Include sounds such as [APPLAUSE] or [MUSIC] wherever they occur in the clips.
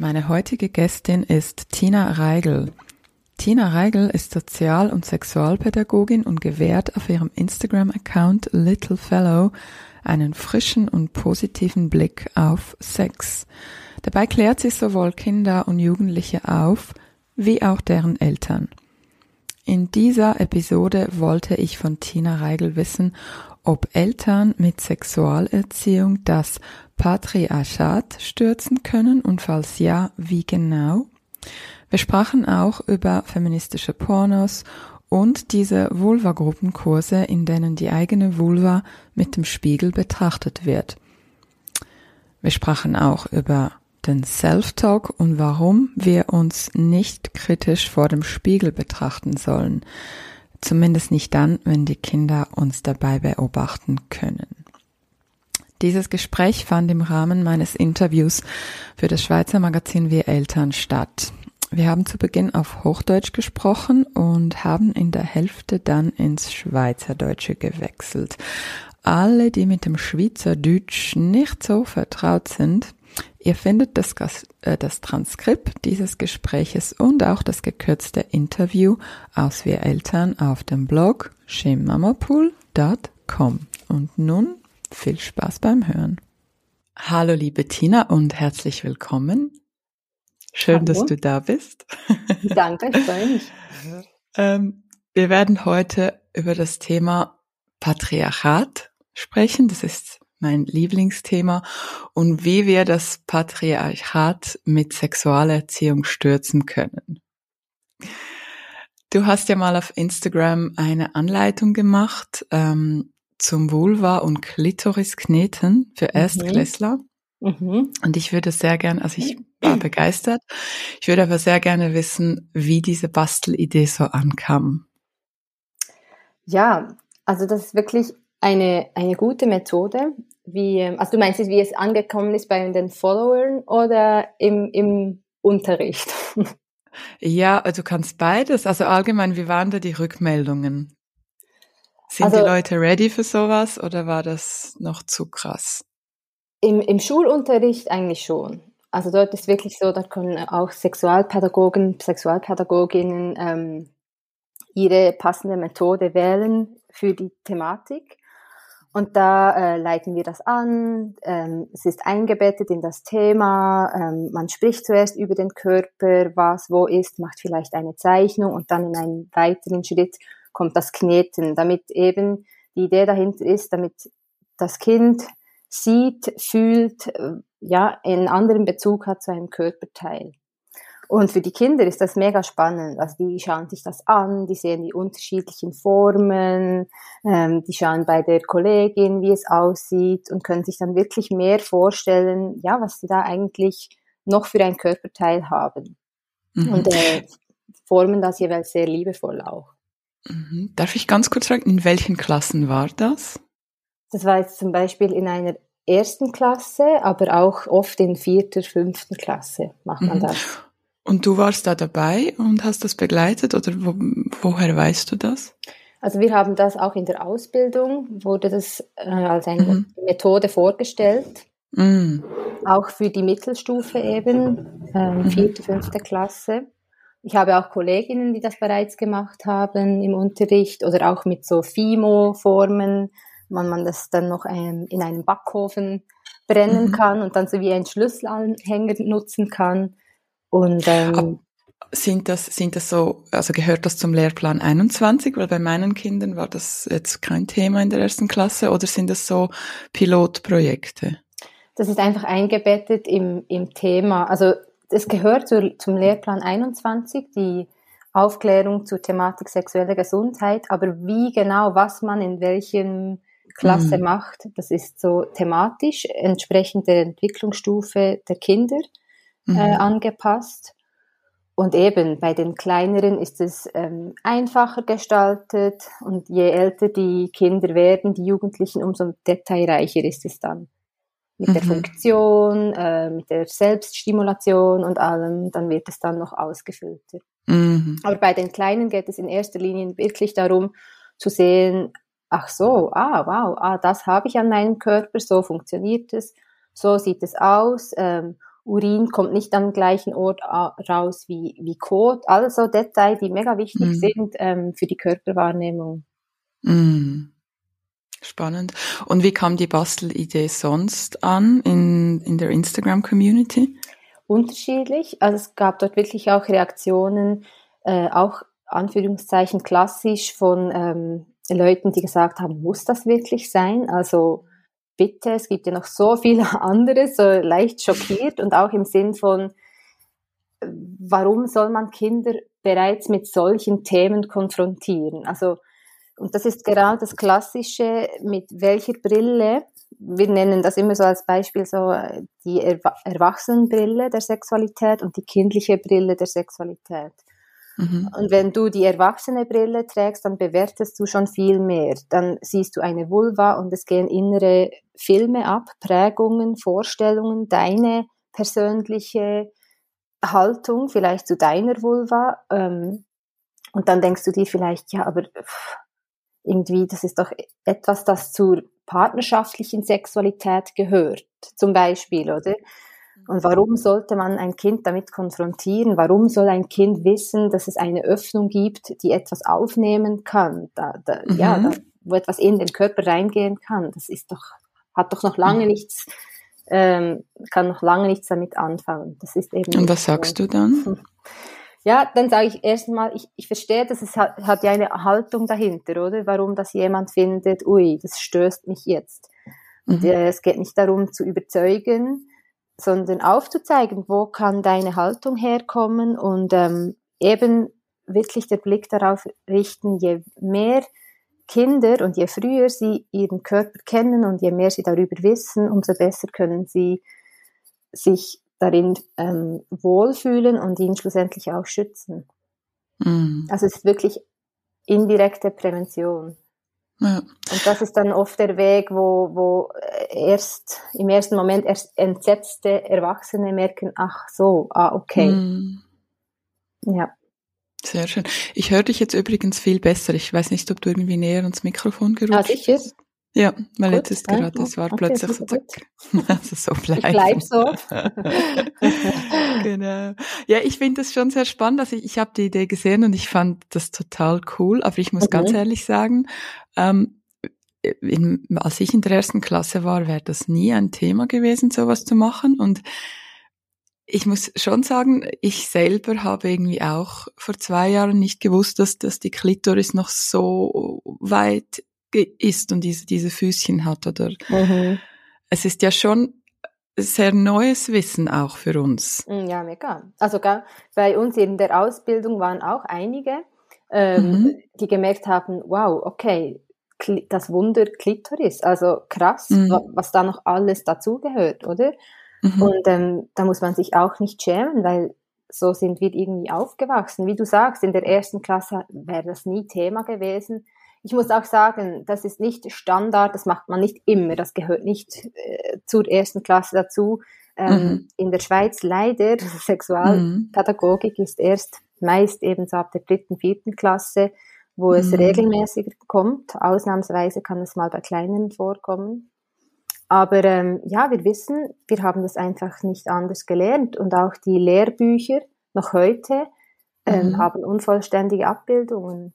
Meine heutige Gästin ist Tina Reigel. Tina Reigel ist Sozial- und Sexualpädagogin und gewährt auf ihrem Instagram-Account Little Fellow einen frischen und positiven Blick auf Sex. Dabei klärt sie sowohl Kinder und Jugendliche auf, wie auch deren Eltern. In dieser Episode wollte ich von Tina Reigel wissen, ob Eltern mit Sexualerziehung das Patriarchat stürzen können und falls ja, wie genau. Wir sprachen auch über feministische Pornos und diese Vulva-Gruppenkurse, in denen die eigene Vulva mit dem Spiegel betrachtet wird. Wir sprachen auch über den Self-Talk und warum wir uns nicht kritisch vor dem Spiegel betrachten sollen. Zumindest nicht dann, wenn die Kinder uns dabei beobachten können. Dieses Gespräch fand im Rahmen meines Interviews für das Schweizer Magazin Wir Eltern statt. Wir haben zu Beginn auf Hochdeutsch gesprochen und haben in der Hälfte dann ins Schweizerdeutsche gewechselt. Alle, die mit dem Schweizerdeutsch nicht so vertraut sind, Ihr findet das, äh, das Transkript dieses Gespräches und auch das gekürzte Interview aus Wir Eltern auf dem Blog shemamapool.com. Und nun viel Spaß beim Hören. Hallo liebe Tina und herzlich willkommen. Schön, Hallo. dass du da bist. [LAUGHS] Danke, ich freue mich. ähm, wir werden heute über das Thema Patriarchat sprechen. Das ist mein Lieblingsthema und wie wir das Patriarchat mit Sexualerziehung stürzen können. Du hast ja mal auf Instagram eine Anleitung gemacht ähm, zum Vulva- und Klitoris-Kneten für mhm. Erstklässler. Mhm. Und ich würde sehr gerne, also ich war begeistert, ich würde aber sehr gerne wissen, wie diese Bastelidee so ankam. Ja, also das ist wirklich eine, eine gute Methode, wie, also du meinst, wie es angekommen ist bei den Followern oder im, im Unterricht? [LAUGHS] Ja, du kannst beides. Also allgemein, wie waren da die Rückmeldungen? Sind also, die Leute ready für sowas oder war das noch zu krass? Im, Im Schulunterricht eigentlich schon. Also dort ist wirklich so, da können auch Sexualpädagogen, Sexualpädagoginnen ähm, ihre passende Methode wählen für die Thematik. Und da äh, leiten wir das an, ähm, es ist eingebettet in das Thema, ähm, man spricht zuerst über den Körper, was wo ist, macht vielleicht eine Zeichnung und dann in einem weiteren Schritt kommt das Kneten, damit eben die Idee dahinter ist, damit das Kind sieht, fühlt, äh, ja, einen anderen Bezug hat zu einem Körperteil. Und für die Kinder ist das mega spannend. Also die schauen sich das an, die sehen die unterschiedlichen Formen, ähm, die schauen bei der Kollegin, wie es aussieht und können sich dann wirklich mehr vorstellen, ja, was sie da eigentlich noch für ein Körperteil haben. Mhm. Und äh, formen das jeweils sehr liebevoll auch. Mhm. Darf ich ganz kurz fragen, in welchen Klassen war das? Das war jetzt zum Beispiel in einer ersten Klasse, aber auch oft in vierter, fünften Klasse macht man mhm. das. Und du warst da dabei und hast das begleitet oder wo, woher weißt du das? Also wir haben das auch in der Ausbildung, wurde das äh, als eine mhm. Methode vorgestellt. Mhm. Auch für die Mittelstufe eben, äh, vierte, fünfte Klasse. Ich habe auch Kolleginnen, die das bereits gemacht haben im Unterricht oder auch mit so FIMO-Formen, man man das dann noch ähm, in einem Backofen brennen mhm. kann und dann so wie ein Schlüsselanhänger nutzen kann. Und ähm, sind das, sind das so, also gehört das zum Lehrplan 21? Weil bei meinen Kindern war das jetzt kein Thema in der ersten Klasse oder sind das so Pilotprojekte? Das ist einfach eingebettet im, im Thema. Also es gehört zu, zum Lehrplan 21, die Aufklärung zur Thematik sexuelle Gesundheit, aber wie genau, was man in welchem Klasse mhm. macht, das ist so thematisch entsprechend der Entwicklungsstufe der Kinder mhm. äh, angepasst. Und eben bei den kleineren ist es ähm, einfacher gestaltet und je älter die Kinder werden, die Jugendlichen, umso detailreicher ist es dann. Mit mhm. der Funktion, äh, mit der Selbststimulation und allem, dann wird es dann noch ausgefüllter. Mhm. Aber bei den Kleinen geht es in erster Linie wirklich darum zu sehen, ach so, ah, wow, ah, das habe ich an meinem Körper, so funktioniert es, so sieht es aus. Ähm, Urin kommt nicht am gleichen Ort raus wie, wie Kot. Also Details, die mega wichtig mhm. sind ähm, für die Körperwahrnehmung. Mhm. Spannend. Und wie kam die Bastelidee sonst an in, in der Instagram-Community? Unterschiedlich. Also es gab dort wirklich auch Reaktionen, äh, auch Anführungszeichen klassisch von ähm, Leuten, die gesagt haben, muss das wirklich sein? Also bitte, es gibt ja noch so viele [LAUGHS] andere, so leicht schockiert und auch im Sinn von, warum soll man Kinder bereits mit solchen Themen konfrontieren? Also, und das ist genau das Klassische, mit welcher Brille, wir nennen das immer so als Beispiel so die Erwachsenenbrille der Sexualität und die kindliche Brille der Sexualität. Mhm. Und wenn du die erwachsene Brille trägst, dann bewertest du schon viel mehr. Dann siehst du eine Vulva und es gehen innere Filme ab, Prägungen, Vorstellungen, deine persönliche Haltung vielleicht zu deiner Vulva. Ähm, und dann denkst du dir vielleicht, ja, aber pff, irgendwie, das ist doch etwas, das zur partnerschaftlichen Sexualität gehört, zum Beispiel, oder? Und warum sollte man ein Kind damit konfrontieren? Warum soll ein Kind wissen, dass es eine Öffnung gibt, die etwas aufnehmen kann, da, da, mhm. ja, da, wo etwas in den Körper reingehen kann? Das ist doch, hat doch noch lange mhm. nichts, ähm, kann noch lange nichts damit anfangen. Das ist eben. Und was sagst du dann? Ja, dann sage ich erstmal, ich, ich verstehe, dass es hat, hat ja eine Haltung dahinter, oder? Warum das jemand findet, ui, das stößt mich jetzt. Und mhm. äh, es geht nicht darum zu überzeugen, sondern aufzuzeigen, wo kann deine Haltung herkommen und ähm, eben wirklich der Blick darauf richten, je mehr Kinder und je früher sie ihren Körper kennen und je mehr sie darüber wissen, umso besser können sie sich darin ähm, wohlfühlen und ihn schlussendlich auch schützen. Mhm. Also es ist wirklich indirekte Prävention. Ja. Und das ist dann oft der Weg, wo, wo erst im ersten Moment erst entsetzte Erwachsene merken, ach so, ah, okay. Mm. Ja. Sehr schön. Ich höre dich jetzt übrigens viel besser. Ich weiß nicht, ob du irgendwie näher ans Mikrofon gerutscht ah, sicher. Ja, weil Gut, jetzt ist gerade, es war okay, plötzlich so, zack. [LAUGHS] also so bleiben. Ich bleib so. [LAUGHS] genau. Ja, ich finde das schon sehr spannend. Also ich, ich habe die Idee gesehen und ich fand das total cool. Aber ich muss mhm. ganz ehrlich sagen, ähm, in, als ich in der ersten Klasse war, wäre das nie ein Thema gewesen, sowas zu machen. Und ich muss schon sagen, ich selber habe irgendwie auch vor zwei Jahren nicht gewusst, dass, dass die Klitoris noch so weit ist und diese, diese Füßchen hat oder mhm. es ist ja schon sehr neues Wissen auch für uns. Mm, ja, mega. Also bei uns in der Ausbildung waren auch einige, ähm, mhm. die gemerkt haben, wow, okay, das Wunder Klitoris, also krass, mhm. was da noch alles dazugehört, oder? Mhm. Und ähm, da muss man sich auch nicht schämen, weil so sind wir irgendwie aufgewachsen. Wie du sagst, in der ersten Klasse wäre das nie Thema gewesen. Ich muss auch sagen, das ist nicht Standard, das macht man nicht immer, das gehört nicht äh, zur ersten Klasse dazu. Ähm, mhm. In der Schweiz leider, [LAUGHS] Sexualpädagogik mhm. ist erst meist eben so ab der dritten, vierten Klasse, wo es mhm. regelmäßiger kommt. Ausnahmsweise kann es mal bei kleinen vorkommen. Aber ähm, ja, wir wissen, wir haben das einfach nicht anders gelernt und auch die Lehrbücher noch heute ähm, mhm. haben unvollständige Abbildungen.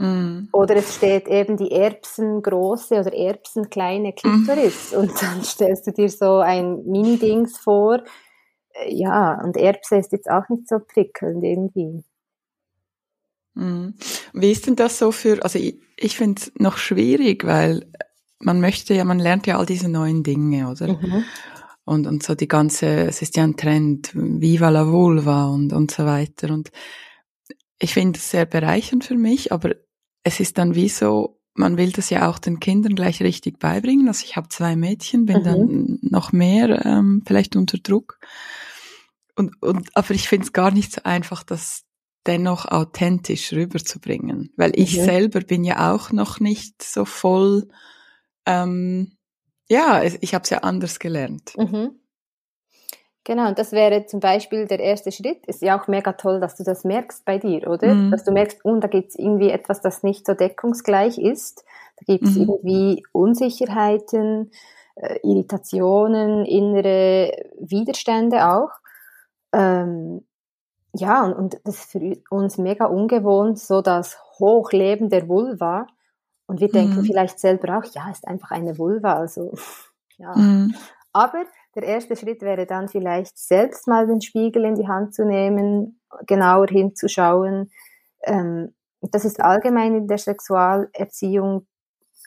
Mhm. Oder es steht eben die Erbsen große oder Erbsen kleine Klitoris mhm. und dann stellst du dir so ein Mini-Dings vor. Äh, ja, und Erbse ist jetzt auch nicht so prickelnd irgendwie. Mhm. Wie ist denn das so für, also ich, ich finde es noch schwierig, weil man möchte ja, man lernt ja all diese neuen Dinge, oder? Mhm. Und, und so die ganze, es ist ja ein Trend, Viva la Vulva und, und so weiter. Und ich finde es sehr bereichernd für mich, aber es ist dann wie so, man will das ja auch den Kindern gleich richtig beibringen. Also ich habe zwei Mädchen, bin mhm. dann noch mehr ähm, vielleicht unter Druck. Und, und, aber ich finde es gar nicht so einfach, das dennoch authentisch rüberzubringen. Weil ich mhm. selber bin ja auch noch nicht so voll ähm, ja, ich habe es ja anders gelernt. Mhm. Genau, und das wäre zum Beispiel der erste Schritt. Ist ja auch mega toll, dass du das merkst bei dir, oder? Mhm. Dass du merkst, und oh, da gibt es irgendwie etwas, das nicht so deckungsgleich ist. Da gibt es mhm. irgendwie Unsicherheiten, äh, Irritationen, innere Widerstände auch. Ähm, ja, und, und das ist für uns mega ungewohnt, so das Hochleben der Vulva und wir denken mhm. vielleicht selber auch, ja, ist einfach eine Vulva, also [LAUGHS] ja. Mhm. Aber der erste Schritt wäre dann vielleicht selbst mal den Spiegel in die Hand zu nehmen, genauer hinzuschauen. Ähm, das ist allgemein in der Sexualerziehung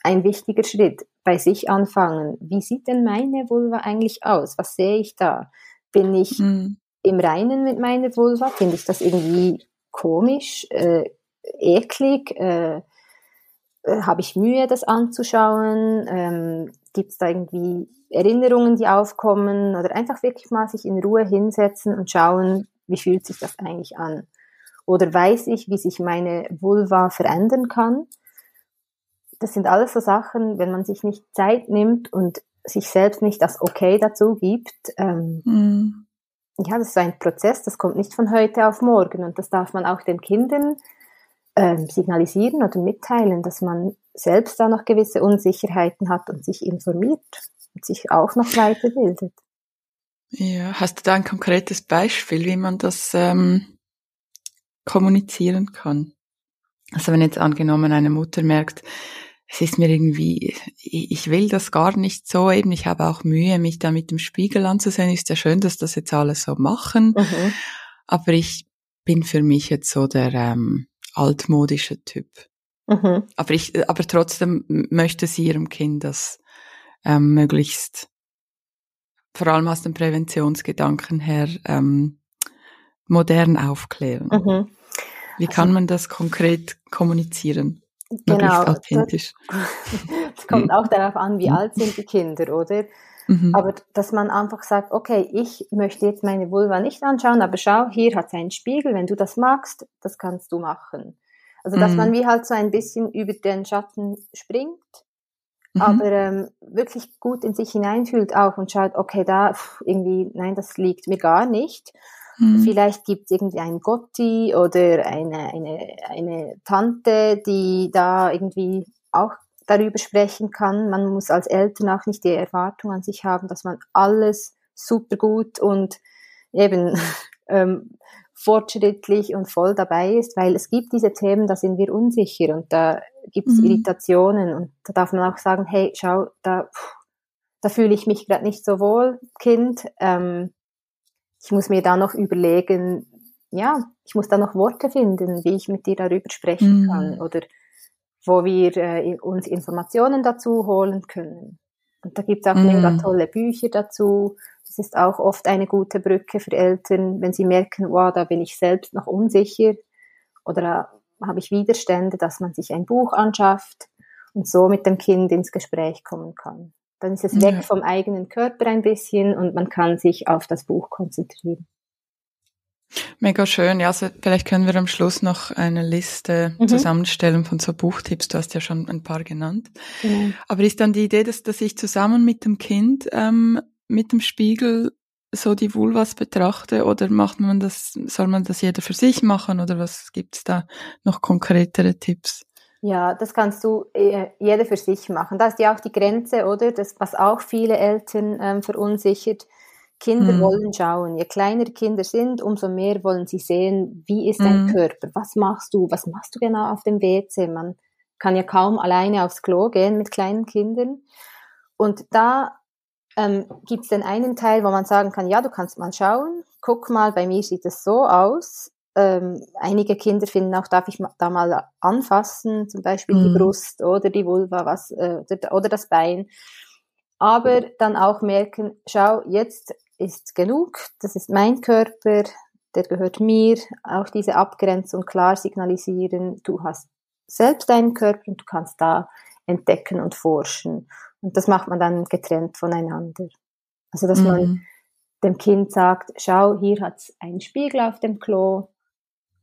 ein wichtiger Schritt. Bei sich anfangen. Wie sieht denn meine Vulva eigentlich aus? Was sehe ich da? Bin ich mhm. im Reinen mit meiner Vulva? Finde ich das irgendwie komisch, äh, eklig? Äh, äh, habe ich Mühe, das anzuschauen? Ähm, Gibt es da irgendwie Erinnerungen, die aufkommen? Oder einfach wirklich mal sich in Ruhe hinsetzen und schauen, wie fühlt sich das eigentlich an? Oder weiß ich, wie sich meine Vulva verändern kann? Das sind alles so Sachen, wenn man sich nicht Zeit nimmt und sich selbst nicht das Okay dazu gibt. Ähm, mhm. Ja, das ist ein Prozess, das kommt nicht von heute auf morgen und das darf man auch den Kindern ähm, signalisieren oder mitteilen, dass man selbst da noch gewisse Unsicherheiten hat und sich informiert und sich auch noch weiterbildet. Ja, hast du da ein konkretes Beispiel, wie man das ähm, kommunizieren kann? Also wenn jetzt angenommen eine Mutter merkt, es ist mir irgendwie, ich will das gar nicht so eben, ich habe auch Mühe, mich da mit dem Spiegel anzusehen, ist ja schön, dass das jetzt alle so machen, mhm. aber ich bin für mich jetzt so der, ähm, altmodischer Typ. Mhm. Aber ich, aber trotzdem möchte sie ihrem Kind das ähm, möglichst, vor allem aus dem Präventionsgedanken her, ähm, modern aufklären. Mhm. Wie kann also, man das konkret kommunizieren? Genau, möglichst authentisch. [LAUGHS] Es kommt auch darauf an, wie mhm. alt sind die Kinder, oder? Mhm. Aber dass man einfach sagt, okay, ich möchte jetzt meine Vulva nicht anschauen, aber schau, hier hat es einen Spiegel, wenn du das magst, das kannst du machen. Also dass mhm. man wie halt so ein bisschen über den Schatten springt, mhm. aber ähm, wirklich gut in sich hineinfühlt auch und schaut, okay, da pff, irgendwie, nein, das liegt mir gar nicht. Mhm. Vielleicht gibt es irgendwie einen Gotti oder eine, eine, eine Tante, die da irgendwie auch darüber sprechen kann. Man muss als Eltern auch nicht die Erwartung an sich haben, dass man alles super gut und eben [LAUGHS] ähm, fortschrittlich und voll dabei ist, weil es gibt diese Themen, da sind wir unsicher und da gibt es mhm. Irritationen und da darf man auch sagen, hey, schau, da, da fühle ich mich gerade nicht so wohl, Kind. Ähm, ich muss mir da noch überlegen, ja, ich muss da noch Worte finden, wie ich mit dir darüber sprechen mhm. kann oder wo wir äh, uns Informationen dazu holen können. Und da gibt es auch mhm. mega tolle Bücher dazu. Das ist auch oft eine gute Brücke für Eltern, wenn sie merken, wow, da bin ich selbst noch unsicher oder äh, habe ich Widerstände, dass man sich ein Buch anschafft und so mit dem Kind ins Gespräch kommen kann. Dann ist es weg vom eigenen Körper ein bisschen und man kann sich auf das Buch konzentrieren. Mega schön. Ja, also vielleicht können wir am Schluss noch eine Liste mhm. zusammenstellen von so Buchtipps. Du hast ja schon ein paar genannt. Mhm. Aber ist dann die Idee, dass, dass ich zusammen mit dem Kind ähm, mit dem Spiegel so die Vulvas betrachte oder macht man das, soll man das jeder für sich machen oder was gibt's da noch konkretere Tipps? Ja, das kannst du äh, jeder für sich machen. Da ist ja auch die Grenze, oder? Das, was auch viele Eltern ähm, verunsichert Kinder mhm. wollen schauen. Je kleiner Kinder sind, umso mehr wollen sie sehen, wie ist dein mhm. Körper, was machst du, was machst du genau auf dem WC. Man kann ja kaum alleine aufs Klo gehen mit kleinen Kindern. Und da ähm, gibt es den einen Teil, wo man sagen kann, ja, du kannst mal schauen, guck mal, bei mir sieht es so aus. Ähm, einige Kinder finden auch, darf ich da mal anfassen, zum Beispiel mhm. die Brust oder die Vulva was, äh, oder das Bein. Aber dann auch merken, schau, jetzt ist genug, das ist mein Körper, der gehört mir, auch diese Abgrenzung klar signalisieren, du hast selbst deinen Körper und du kannst da entdecken und forschen. Und das macht man dann getrennt voneinander. Also, dass mhm. man dem Kind sagt, schau, hier hat es einen Spiegel auf dem Klo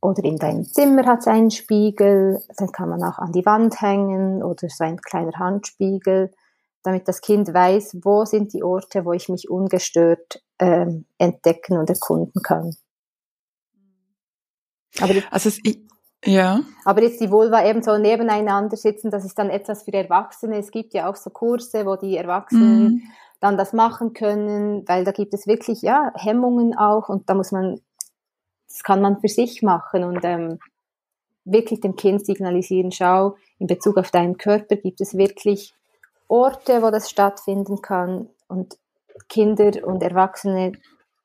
oder in deinem Zimmer hat es einen Spiegel, dann kann man auch an die Wand hängen oder so ein kleiner Handspiegel damit das Kind weiß, wo sind die Orte, wo ich mich ungestört ähm, entdecken und erkunden kann. Aber jetzt, also es, ja. Aber jetzt die Vulva eben so nebeneinander sitzen, das ist dann etwas für Erwachsene. Es gibt ja auch so Kurse, wo die Erwachsenen mm. dann das machen können, weil da gibt es wirklich ja Hemmungen auch und da muss man, das kann man für sich machen und ähm, wirklich dem Kind signalisieren, schau, in Bezug auf deinen Körper gibt es wirklich Orte, wo das stattfinden kann und Kinder und Erwachsene,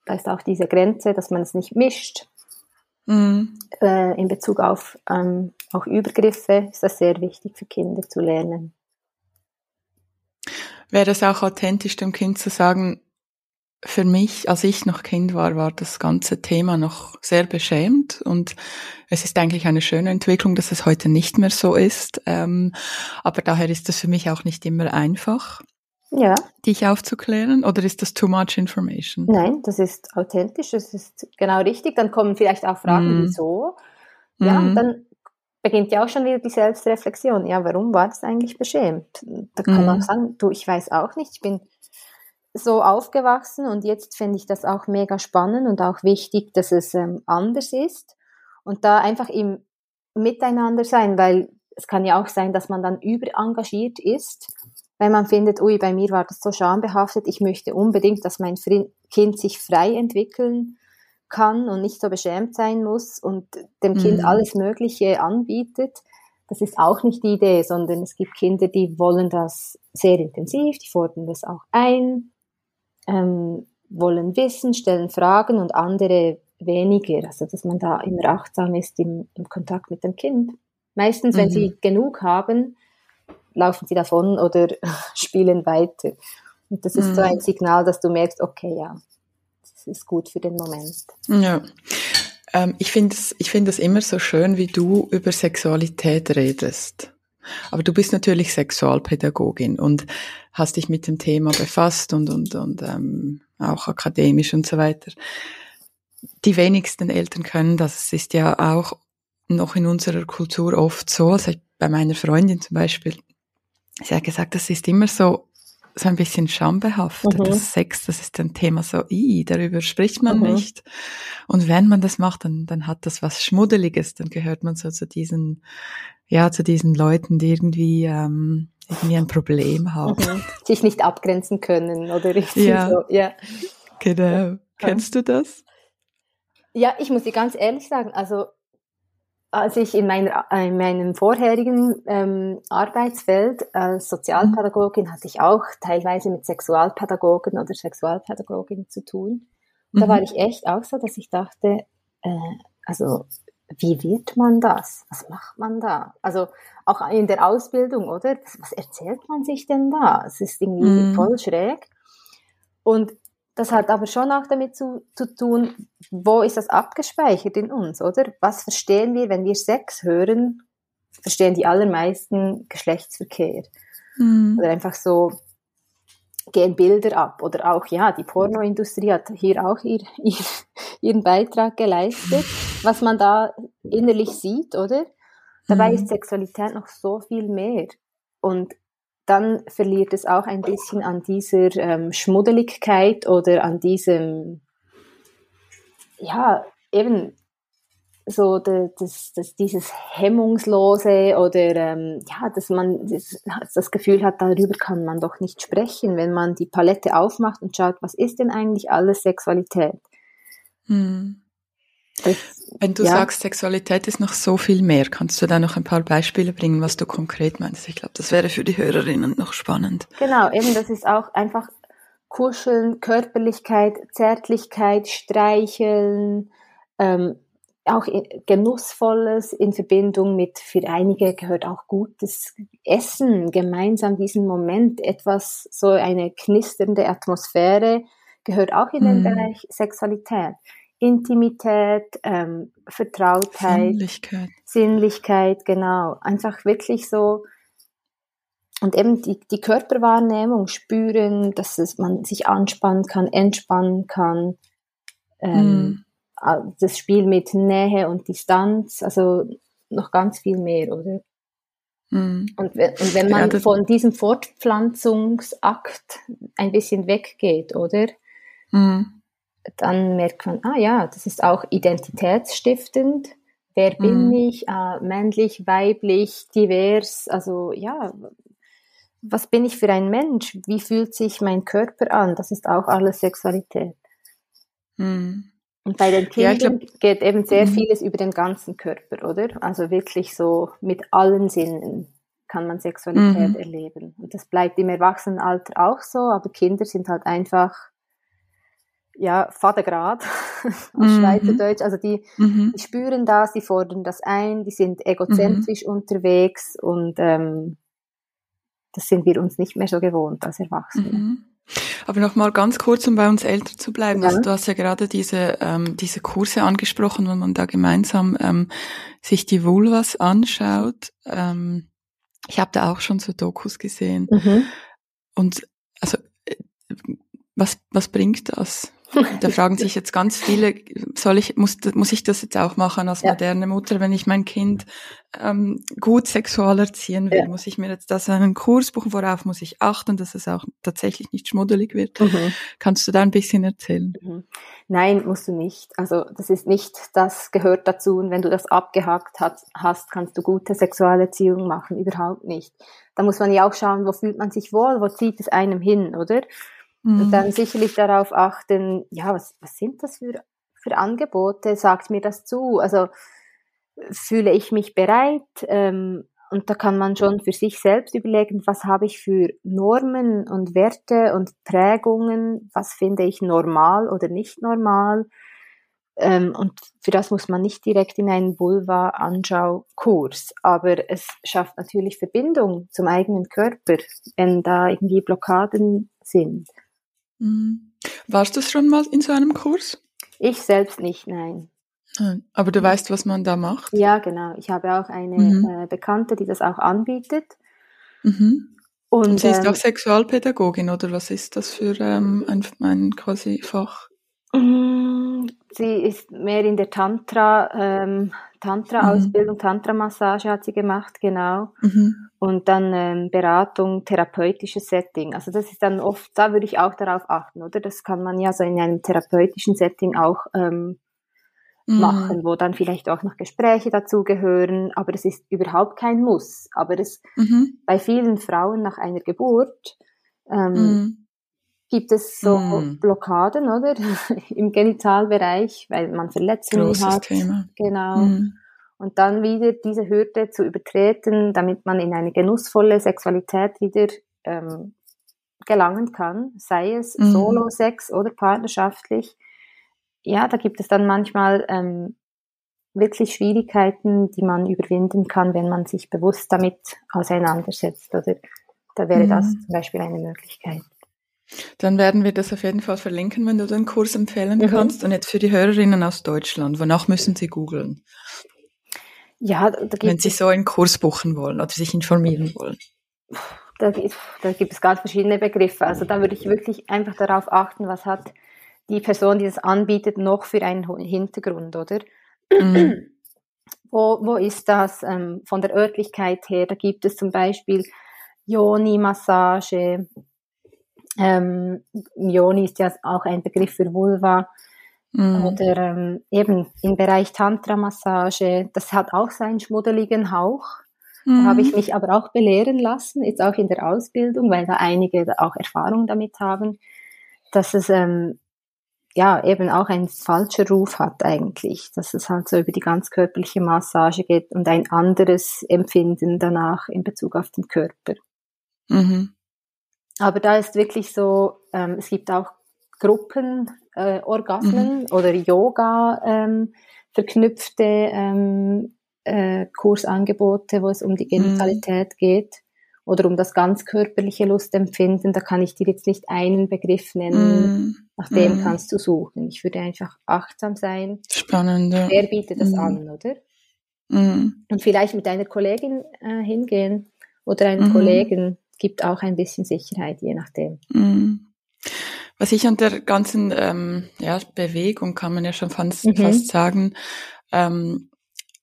da ist auch diese Grenze, dass man es nicht mischt. Mhm. Äh, in Bezug auf ähm, auch Übergriffe ist das sehr wichtig für Kinder zu lernen. Wäre es auch authentisch, dem Kind zu sagen, für mich, als ich noch Kind war, war das ganze Thema noch sehr beschämt und es ist eigentlich eine schöne Entwicklung, dass es heute nicht mehr so ist. Ähm, aber daher ist es für mich auch nicht immer einfach, ja. dich aufzuklären. Oder ist das too much information? Nein, das ist authentisch, das ist genau richtig. Dann kommen vielleicht auch Fragen, mm. wieso. Ja, mm. dann beginnt ja auch schon wieder die Selbstreflexion. Ja, warum war das eigentlich beschämt? Da kann mm. man sagen, du, ich weiß auch nicht, ich bin so aufgewachsen und jetzt finde ich das auch mega spannend und auch wichtig, dass es ähm, anders ist und da einfach im Miteinander sein, weil es kann ja auch sein, dass man dann überengagiert ist, weil man findet, ui, bei mir war das so schambehaftet, ich möchte unbedingt, dass mein Kind sich frei entwickeln kann und nicht so beschämt sein muss und dem Kind mhm. alles Mögliche anbietet. Das ist auch nicht die Idee, sondern es gibt Kinder, die wollen das sehr intensiv, die fordern das auch ein, ähm, wollen wissen, stellen Fragen und andere weniger. Also dass man da immer achtsam ist im, im Kontakt mit dem Kind. Meistens, wenn mhm. sie genug haben, laufen sie davon oder [LAUGHS] spielen weiter. Und das ist mhm. so ein Signal, dass du merkst, okay, ja, das ist gut für den Moment. Ja. Ähm, ich finde es ich finde es immer so schön, wie du über Sexualität redest. Aber du bist natürlich Sexualpädagogin und hast dich mit dem Thema befasst und, und, und ähm, auch akademisch und so weiter. Die wenigsten Eltern können das. Es ist ja auch noch in unserer Kultur oft so, also bei meiner Freundin zum Beispiel, sie hat gesagt, das ist immer so, so ein bisschen schambehaftet. Mhm. Das Sex, das ist ein Thema so, i, darüber spricht man mhm. nicht. Und wenn man das macht, dann, dann hat das was Schmuddeliges, dann gehört man so zu diesen ja, zu diesen Leuten, die irgendwie, ähm, irgendwie ein Problem haben. Mhm. [LAUGHS] Sich nicht abgrenzen können oder [LAUGHS] richtig ja. so. Ja. Genau. Kennst du das? Ja, ich muss dir ganz ehrlich sagen, also als ich in, meiner, in meinem vorherigen ähm, Arbeitsfeld als Sozialpädagogin hatte ich auch teilweise mit Sexualpädagogen oder Sexualpädagoginnen zu tun. Und mhm. da war ich echt auch so, dass ich dachte, äh, also wie wird man das? Was macht man da? Also auch in der Ausbildung, oder? Was, was erzählt man sich denn da? Es ist irgendwie mhm. voll schräg. Und das hat aber schon auch damit zu, zu tun, wo ist das abgespeichert in uns, oder? Was verstehen wir, wenn wir Sex hören? Verstehen die allermeisten Geschlechtsverkehr. Mhm. Oder einfach so gehen Bilder ab. Oder auch, ja, die Pornoindustrie hat hier auch ihr, [LAUGHS] ihr, ihren Beitrag geleistet, was man da innerlich sieht, oder? Dabei mhm. ist Sexualität noch so viel mehr. Und dann verliert es auch ein bisschen an dieser ähm, Schmuddeligkeit oder an diesem, ja, eben so das, das, dieses Hemmungslose oder ähm, ja, dass man das, das Gefühl hat, darüber kann man doch nicht sprechen, wenn man die Palette aufmacht und schaut, was ist denn eigentlich alles Sexualität? Hm. Das, Wenn du ja. sagst, Sexualität ist noch so viel mehr, kannst du da noch ein paar Beispiele bringen, was du konkret meinst? Ich glaube, das wäre für die Hörerinnen noch spannend. Genau, eben das ist auch einfach Kuscheln, Körperlichkeit, Zärtlichkeit, Streicheln, ähm, auch Genussvolles in Verbindung mit, für einige gehört auch gutes Essen, gemeinsam diesen Moment, etwas, so eine knisternde Atmosphäre, gehört auch in den mhm. Bereich Sexualität. Intimität, ähm, Vertrautheit, Sinnlichkeit. Sinnlichkeit, genau. Einfach wirklich so und eben die, die Körperwahrnehmung spüren, dass es, man sich anspannen kann, entspannen kann. Ähm, mm. Das Spiel mit Nähe und Distanz, also noch ganz viel mehr, oder? Mm. Und, und, wenn man ja, von diesem Fortpflanzungsakt ein bisschen weggeht, oder? Mm dann merkt man, ah ja, das ist auch identitätsstiftend. Wer bin mhm. ich? Äh, männlich, weiblich, divers. Also ja, was bin ich für ein Mensch? Wie fühlt sich mein Körper an? Das ist auch alles Sexualität. Mhm. Und bei den Kindern ja, glaub, geht eben sehr mhm. vieles über den ganzen Körper, oder? Also wirklich so mit allen Sinnen kann man Sexualität mhm. erleben. Und das bleibt im Erwachsenenalter auch so, aber Kinder sind halt einfach ja, Vatergrad [LAUGHS] aus mhm. Schweizerdeutsch. Also die, mhm. die spüren das, die fordern das ein, die sind egozentrisch mhm. unterwegs und ähm, das sind wir uns nicht mehr so gewohnt als Erwachsene. Aber noch mal ganz kurz, um bei uns älter zu bleiben. Ja. Also du hast ja gerade diese ähm, diese Kurse angesprochen, wo man da gemeinsam ähm, sich die Vulvas anschaut. Ähm, ich habe da auch schon so Dokus gesehen. Mhm. Und also äh, was was bringt das? [LAUGHS] Da fragen sich jetzt ganz viele, soll ich, muss, muss ich das jetzt auch machen als ja. moderne Mutter, wenn ich mein Kind ähm, gut sexual erziehen will? Ja. Muss ich mir jetzt das einen Kurs buchen? Worauf muss ich achten, dass es auch tatsächlich nicht schmuddelig wird? Mhm. Kannst du da ein bisschen erzählen? Mhm. Nein, musst du nicht. Also das ist nicht, das gehört dazu. Und wenn du das abgehakt hat, hast, kannst du gute Sexualerziehung machen. Überhaupt nicht. Da muss man ja auch schauen, wo fühlt man sich wohl, wo zieht es einem hin, oder? Mhm. Und dann sicherlich darauf achten, ja, was, was sind das für, für Angebote? Sagt mir das zu? Also fühle ich mich bereit? Ähm, und da kann man schon für sich selbst überlegen, was habe ich für Normen und Werte und Prägungen, was finde ich normal oder nicht normal. Ähm, und für das muss man nicht direkt in einen Vulva-Anschau-Kurs, aber es schafft natürlich Verbindung zum eigenen Körper, wenn da irgendwie Blockaden sind. Mhm. Warst du schon mal in so einem Kurs? Ich selbst nicht, nein. Aber du weißt, was man da macht? Ja, genau. Ich habe auch eine mhm. äh, Bekannte, die das auch anbietet. Mhm. Und, Und, sie ist ähm, auch Sexualpädagogin, oder was ist das für ähm, ein, ein quasi Fach? Mm, sie ist mehr in der Tantra, ähm, Tantra-Ausbildung, mhm. Tantra-Massage hat sie gemacht, genau. Mhm. Und dann ähm, Beratung, therapeutisches Setting. Also das ist dann oft, da würde ich auch darauf achten, oder? Das kann man ja so in einem therapeutischen Setting auch ähm, mhm. machen, wo dann vielleicht auch noch Gespräche dazugehören, aber es ist überhaupt kein Muss. Aber es mhm. bei vielen Frauen nach einer Geburt ähm, mhm. Gibt es so mm. Blockaden, oder? [LAUGHS] Im Genitalbereich, weil man Verletzungen Großes hat. Thema. Genau. Mm. Und dann wieder diese Hürde zu übertreten, damit man in eine genussvolle Sexualität wieder ähm, gelangen kann, sei es mm. Solo-Sex oder partnerschaftlich. Ja, da gibt es dann manchmal ähm, wirklich Schwierigkeiten, die man überwinden kann, wenn man sich bewusst damit auseinandersetzt. Oder da wäre das zum Beispiel eine Möglichkeit. Dann werden wir das auf jeden Fall verlinken, wenn du den Kurs empfehlen mhm. kannst. Und jetzt für die Hörerinnen aus Deutschland, wonach müssen sie googeln? Ja, da gibt wenn sie so einen Kurs buchen wollen oder sich informieren wollen. Da, da gibt es ganz verschiedene Begriffe. Also da würde ich wirklich einfach darauf achten, was hat die Person, die das anbietet, noch für einen Hintergrund, oder? Mhm. [CLEARS THROAT] wo, wo ist das ähm, von der Örtlichkeit her? Da gibt es zum Beispiel Yoni-Massage, ähm, Yoni ist ja auch ein Begriff für Vulva. Mhm. Oder ähm, eben im Bereich Tantra-Massage, das hat auch seinen schmuddeligen Hauch. Mhm. Da habe ich mich aber auch belehren lassen, jetzt auch in der Ausbildung, weil da einige auch Erfahrung damit haben, dass es ähm, ja eben auch ein falscher Ruf hat eigentlich, dass es halt so über die ganz körperliche Massage geht und ein anderes Empfinden danach in Bezug auf den Körper. Mhm. Aber da ist wirklich so, ähm, es gibt auch Gruppenorgasmen äh, Orgasmen mhm. oder Yoga ähm, verknüpfte ähm, äh, Kursangebote, wo es um die mhm. Genitalität mhm. geht oder um das ganz körperliche Lustempfinden. Da kann ich dir jetzt nicht einen Begriff nennen, mhm. nach dem mhm. kannst du suchen. Ich würde einfach achtsam sein. Spannend. Ja. Wer bietet das an, oder? Und vielleicht mit einer Kollegin äh, hingehen oder einem Kollegen gibt auch ein bisschen Sicherheit, je nachdem. Mhm. Was ich an der ganzen ähm, ja, Bewegung, kann man ja schon fast, mhm. fast sagen, ähm,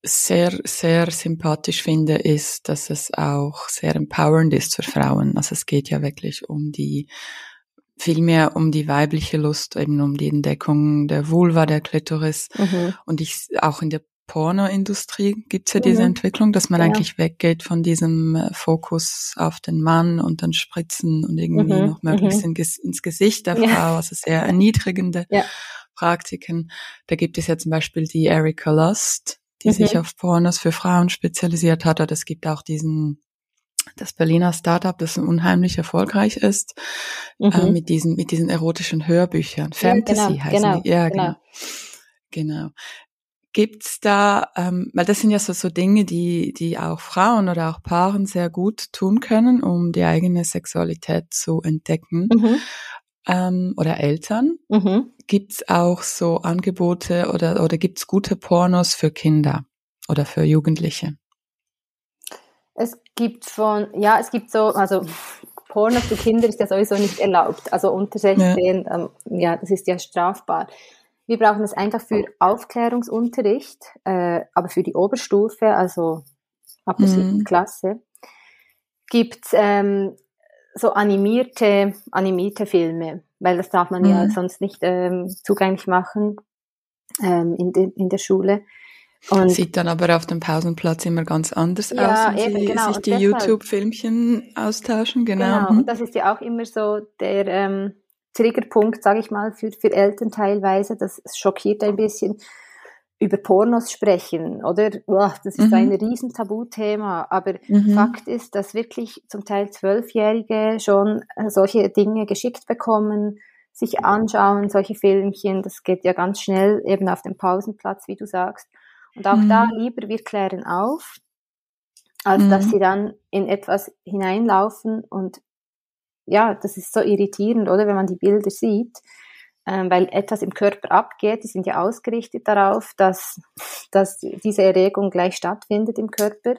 sehr, sehr sympathisch finde, ist, dass es auch sehr empowernd ist für Frauen. Also es geht ja wirklich um die, vielmehr um die weibliche Lust, eben um die Entdeckung der Vulva, der Klitoris. Mhm. Und ich auch in der Pornoindustrie gibt es ja diese mhm. Entwicklung, dass man ja. eigentlich weggeht von diesem äh, Fokus auf den Mann und dann Spritzen und irgendwie mhm. noch möglichst mhm. ins Gesicht der Frau, ja. also sehr erniedrigende ja. Praktiken. Da gibt es ja zum Beispiel die Erika Lust, die sich mhm. auf Pornos für Frauen spezialisiert hat, oder es gibt auch diesen das Berliner Startup, das unheimlich erfolgreich ist, äh, mhm. mit diesen mit diesen erotischen Hörbüchern. Fantasy ja, genau, heißen genau, die. Ja, genau. genau. genau. Gibt's da, ähm, weil das sind ja so, so Dinge, die, die auch Frauen oder auch Paaren sehr gut tun können, um die eigene Sexualität zu entdecken. Mhm. Ähm, oder Eltern. Mhm. Gibt's auch so Angebote oder, oder gibt's gute Pornos für Kinder oder für Jugendliche? Es gibt von, ja, es gibt so, also Porno für Kinder ist ja sowieso nicht erlaubt. Also unter 16, ja, ähm, ja das ist ja strafbar. Wir brauchen es einfach für Aufklärungsunterricht, äh, aber für die Oberstufe, also ab der mhm. Klasse, gibt ähm, so animierte, animierte Filme, weil das darf man mhm. ja sonst nicht ähm, zugänglich machen ähm, in, de, in der Schule. Und Sieht dann aber auf dem Pausenplatz immer ganz anders ja, aus, wenn eben, sie genau. sich die YouTube-Filmchen austauschen. Genau. genau. Und mhm. das ist ja auch immer so der ähm, Triggerpunkt, sage ich mal, für, für Eltern teilweise. Das schockiert ein bisschen über Pornos sprechen, oder? Boah, das ist mhm. ein riesen Tabuthema. Aber mhm. Fakt ist, dass wirklich zum Teil Zwölfjährige schon äh, solche Dinge geschickt bekommen, sich anschauen, solche Filmchen. Das geht ja ganz schnell eben auf dem Pausenplatz, wie du sagst. Und auch mhm. da lieber wir klären auf, als dass mhm. sie dann in etwas hineinlaufen und ja, das ist so irritierend, oder, wenn man die Bilder sieht, ähm, weil etwas im Körper abgeht, die sind ja ausgerichtet darauf, dass, dass diese Erregung gleich stattfindet im Körper.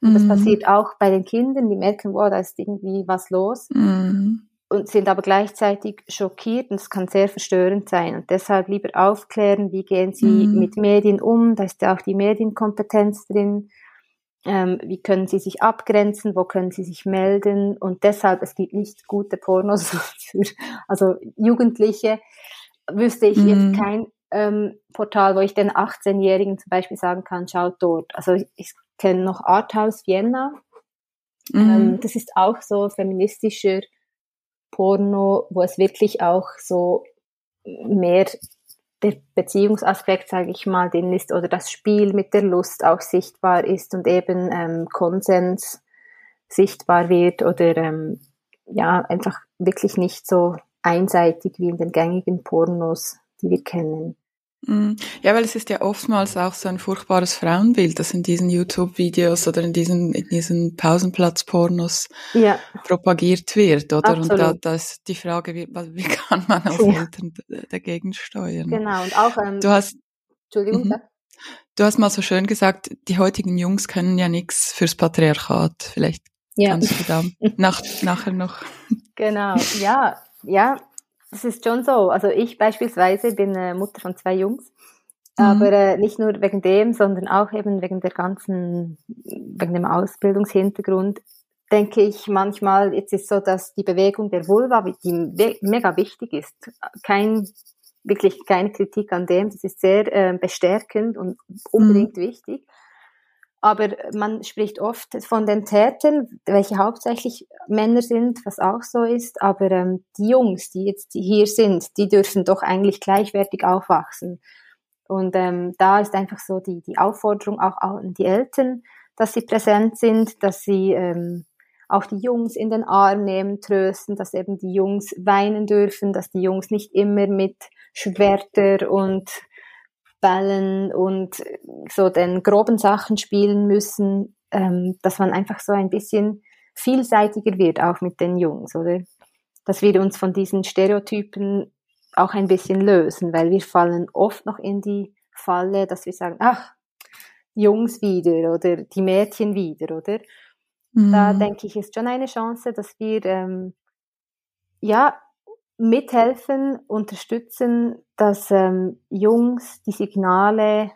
Und mhm. das passiert auch bei den Kindern, die merken, wow, da ist irgendwie was los. Mhm. Und sind aber gleichzeitig schockiert und es kann sehr verstörend sein. Und deshalb lieber aufklären, wie gehen sie mhm. mit Medien um, da ist ja auch die Medienkompetenz drin ähm, wie können sie sich abgrenzen, wo können sie sich melden und deshalb, es gibt nicht gute Pornos [LAUGHS] für, also Jugendliche, wüsste ich mhm. jetzt kein ähm, Portal, wo ich den 18-Jährigen zum Beispiel sagen kann, schaut dort. Also ich, ich kenne noch Arthouse Vienna, mhm. ähm, das ist auch so feministischer Porno, wo es wirklich auch so mehr der Beziehungsaspekt, sage ich mal, drin ist oder das Spiel mit der Lust auch sichtbar ist und eben ähm, Konsens sichtbar wird oder ähm, ja, einfach wirklich nicht so einseitig wie in den gängigen Pornos, die wir kennen. Mhm. Ja, weil es ist ja oftmals auch so ein furchtbares Frauenbild, das in diesen YouTube-Videos oder in diesen, in diesen Pausenplatz-Pornos ja. propagiert wird, oder? Absolut. Und da, da ist die Frage, wie, wie kann man als ja. Eltern dagegen steuern? Genau, und auch, ähm, du hast, Entschuldigung, mhm. Du hast mal so schön gesagt, die heutigen Jungs können ja nichts fürs Patriarchat. Vielleicht ja. kannst du da [LAUGHS] nach, nachher noch. Genau, ja, ja, das ist schon so. Also ich beispielsweise bin äh, Mutter von zwei Jungs. Mhm. Aber äh, nicht nur wegen dem, sondern auch eben wegen der ganzen, wegen dem Ausbildungshintergrund, denke ich manchmal, jetzt ist so, dass die Bewegung der Vulva, die mega wichtig ist, kein, wirklich keine Kritik an dem, das ist sehr äh, bestärkend und unbedingt mhm. wichtig. Aber man spricht oft von den Tätern, welche hauptsächlich Männer sind, was auch so ist. Aber ähm, die Jungs, die jetzt hier sind, die dürfen doch eigentlich gleichwertig aufwachsen. Und ähm, da ist einfach so die, die Aufforderung auch an die Eltern, dass sie präsent sind, dass sie ähm, auch die Jungs in den Arm nehmen, trösten, dass eben die Jungs weinen dürfen, dass die Jungs nicht immer mit Schwerter und Ballen und so den groben Sachen spielen müssen, ähm, dass man einfach so ein bisschen vielseitiger wird, auch mit den Jungs, oder? Dass wir uns von diesen Stereotypen auch ein bisschen lösen, weil wir fallen oft noch in die Falle, dass wir sagen, ach, Jungs wieder oder die Mädchen wieder, oder? Mhm. Da denke ich, ist schon eine Chance, dass wir ähm, ja mithelfen, unterstützen, dass ähm, Jungs die Signale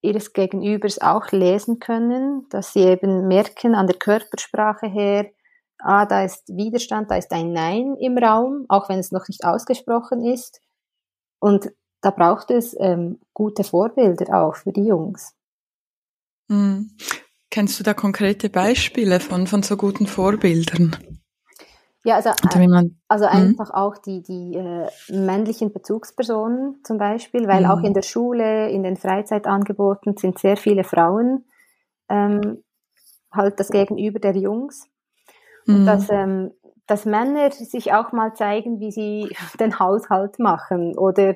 ihres Gegenübers auch lesen können, dass sie eben merken an der Körpersprache her, ah, da ist Widerstand, da ist ein Nein im Raum, auch wenn es noch nicht ausgesprochen ist. Und da braucht es ähm, gute Vorbilder auch für die Jungs. Mhm. Kennst du da konkrete Beispiele von, von so guten Vorbildern? Ja, also, äh, also mhm. einfach auch die, die äh, männlichen Bezugspersonen zum Beispiel, weil mhm. auch in der Schule, in den Freizeitangeboten sind sehr viele Frauen ähm, halt das Gegenüber der Jungs. Und mhm. dass, ähm, dass Männer sich auch mal zeigen, wie sie [LAUGHS] den Haushalt machen oder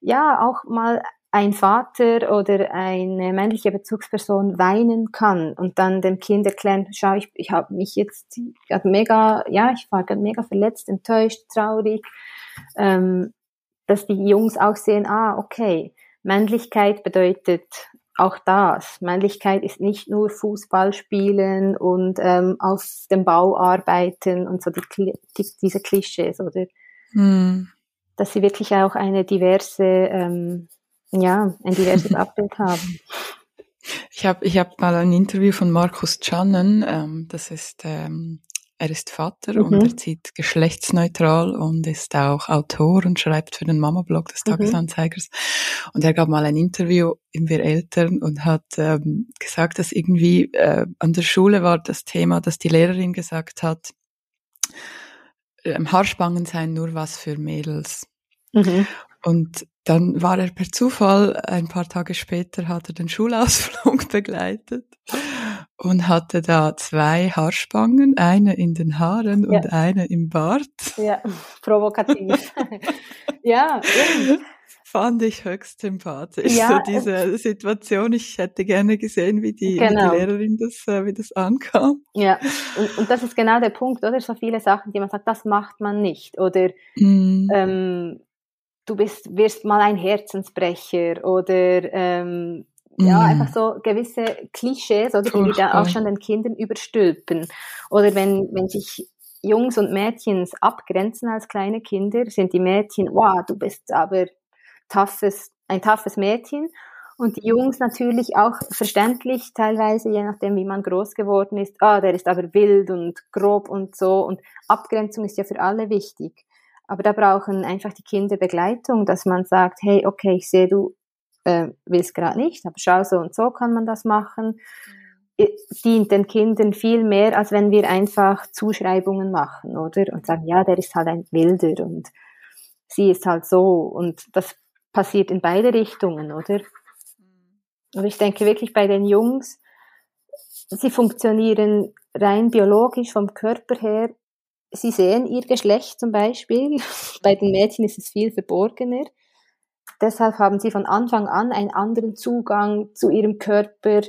ja, auch mal ein Vater oder eine männliche Bezugsperson weinen kann und dann dem Kind erklären, schau, ich, ich habe mich jetzt mega, ja, ich war mega verletzt, enttäuscht, traurig, ähm, dass die Jungs auch sehen, ah, okay, Männlichkeit bedeutet auch das. Männlichkeit ist nicht nur Fußball spielen und ähm, auf dem Bau arbeiten und so die, die, diese Klischees, oder? Hm. Dass sie wirklich auch eine diverse ähm, ja, ein diverses Abbild haben. [LAUGHS] Ich habe ich hab mal ein Interview von Markus Channen, ähm, das ist, ähm, er ist Vater mhm. und er zieht geschlechtsneutral und ist auch Autor und schreibt für den Mama-Blog des mhm. Tagesanzeigers. Mhm. Und er gab mal ein Interview in Wir Eltern und hat ähm, gesagt, dass irgendwie äh, an der Schule war das Thema, dass die Lehrerin gesagt hat, ähm, Haarspangen seien nur was für Mädels. Mhm. Und dann war er per Zufall, ein paar Tage später hat er den Schulausflug [LAUGHS] begleitet und hatte da zwei Haarspangen, eine in den Haaren ja. und eine im Bart. Ja, [LAUGHS] provokativ. [LAUGHS] ja, eben. Fand ich höchst sympathisch, ja, so diese Situation. Ich hätte gerne gesehen, wie die, genau. wie die genau. Lehrerin das, äh, wie das ankam. Ja, und, und das ist genau der Punkt, oder? So viele Sachen, die man sagt, das macht man nicht. Oder mm. ähm, du bist, wirst mal ein Herzensbrecher oder ähm, mm. ja, einfach so gewisse Klischees, oder, die wir dann auch schon den Kindern überstülpen. Oder wenn, wenn sich Jungs und Mädchen abgrenzen als kleine Kinder, sind die Mädchen, wow, du bist aber toughes, ein toughes Mädchen. Und die Jungs natürlich auch verständlich, teilweise, je nachdem, wie man groß geworden ist, ah, der ist aber wild und grob und so. Und Abgrenzung ist ja für alle wichtig. Aber da brauchen einfach die Kinder Begleitung, dass man sagt, hey, okay, ich sehe, du äh, willst gerade nicht, aber schau, so und so kann man das machen. dient den Kindern viel mehr, als wenn wir einfach Zuschreibungen machen, oder? Und sagen, ja, der ist halt ein Wilder und sie ist halt so. Und das passiert in beide Richtungen, oder? Aber ich denke wirklich bei den Jungs, sie funktionieren rein biologisch vom Körper her. Sie sehen ihr Geschlecht zum Beispiel. [LAUGHS] bei den Mädchen ist es viel verborgener. Deshalb haben sie von Anfang an einen anderen Zugang zu ihrem Körper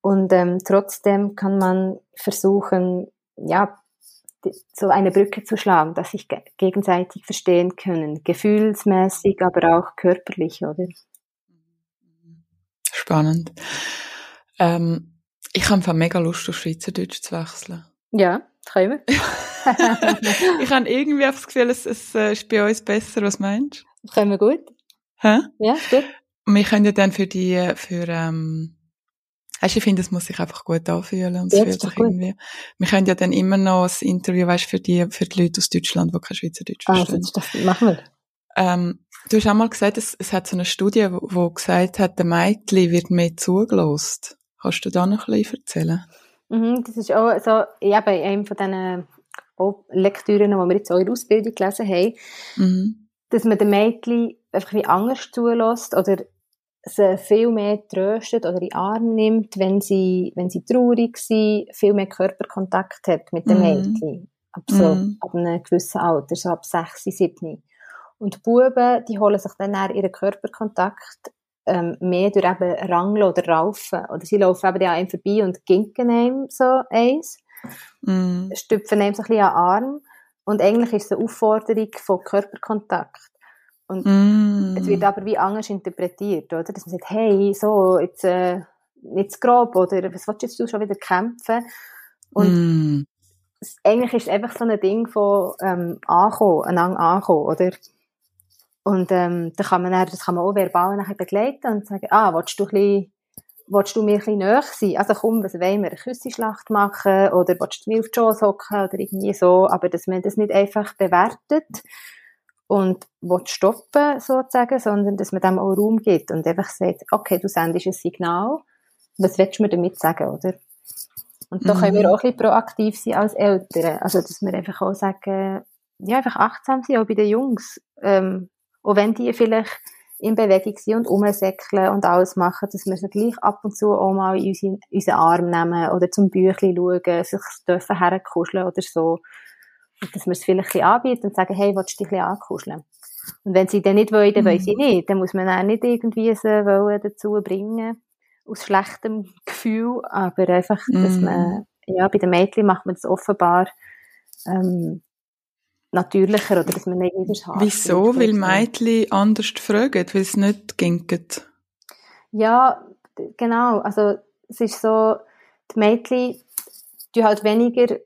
und ähm, trotzdem kann man versuchen, ja, so eine Brücke zu schlagen, dass sich gegenseitig verstehen können, gefühlsmäßig, aber auch körperlich, oder? Spannend. Ähm, ich habe mega Lust, auf Schweizerdeutsch zu wechseln. Ja, wir. [LAUGHS] [LAUGHS] ich habe irgendwie das Gefühl, es, es äh, ist bei uns besser. Was meinst du? Können wir gut. Hä? Ja, gut. wir können ja dann für die, für, ähm, Weißt, ich finde, es muss sich einfach gut anfühlen und es fühlt sich irgendwie. Wir können ja dann immer noch ein Interview, weißt, für die, für die Leute aus Deutschland, die kein Schweizerdeutsch ah, verstehen. Also, das machen wir. Ähm, du hast auch mal gesagt, es, es hat so eine Studie, wo, wo gesagt hat, der Mädchen wird mehr zugelost. Kannst du da noch ein bisschen erzählen? Mhm, das ist auch so, ja, bei einem von diesen Lektüren, die wir jetzt auch in der Ausbildung gelesen haben, mhm. dass man den Mädchen einfach wie anders zulässt oder sie viel mehr tröstet oder in den Arm nimmt, wenn sie, wenn sie traurig sind, viel mehr Körperkontakt hat mit dem mm. Mädchen. Ab, so, mm. ab einem gewissen Alter, so ab 6, 7. Und die Buben, die holen sich dann ihren Körperkontakt ähm, mehr durch eben Rangeln oder Raufen. Oder sie laufen eben an einem vorbei und ginken einem so eins, mm. stüpfen einem so ein bisschen an den Arm. Und eigentlich ist es eine Aufforderung von Körperkontakt. Und mm. es wird aber wie anders interpretiert, oder? Dass man sagt, hey, so, jetzt, äh, nicht grob, oder was willst jetzt du schon wieder kämpfen? Und mm. eigentlich ist es einfach so ein Ding von, ähm, ankommen, einander ankommen, oder? Und, ähm, da kann man dann, das kann man auch verbal nachher begleiten und sagen, ah, willst du ein bisschen, willst du mir ein bisschen näher sein? Also komm, was wollen wir, eine Küsseschlacht machen? Oder willst du mir auf die Schoß hocken? Oder irgendwie so. Aber dass man das nicht einfach bewertet, und will stoppen, sozusagen, sondern dass man dem auch Raum gibt und einfach sagt, okay, du sendest ein Signal, was willst du mir damit sagen, oder? Und da mhm. können wir mhm. auch ein bisschen proaktiv sein als Eltern. Also, dass wir einfach auch sagen, ja, einfach achtsam sein, auch bei den Jungs. Ähm, auch wenn die vielleicht in Bewegung sind und umsäckeln und alles machen, dass wir sie gleich ab und zu auch mal in unseren, unseren Arm nehmen oder zum Büchlein schauen, sich dürfen herkuscheln oder so. Und dass wir es vielleicht ein bisschen anbieten und sagen, hey, willst du dich ein bisschen ankuscheln? Und wenn sie dann nicht wollen, dann mhm. wollen sie mhm. nicht. Dann muss man auch nicht irgendwie sie wollen dazu bringen, aus schlechtem Gefühl, aber einfach, mhm. dass man, ja, bei den Mädchen macht man das offenbar, ähm, natürlicher oder dass man nicht wieder das Wieso? Weil Mädchen anders fragen, weil es nicht ginken? Ja, genau. Also, es ist so, die Mädchen, die halt weniger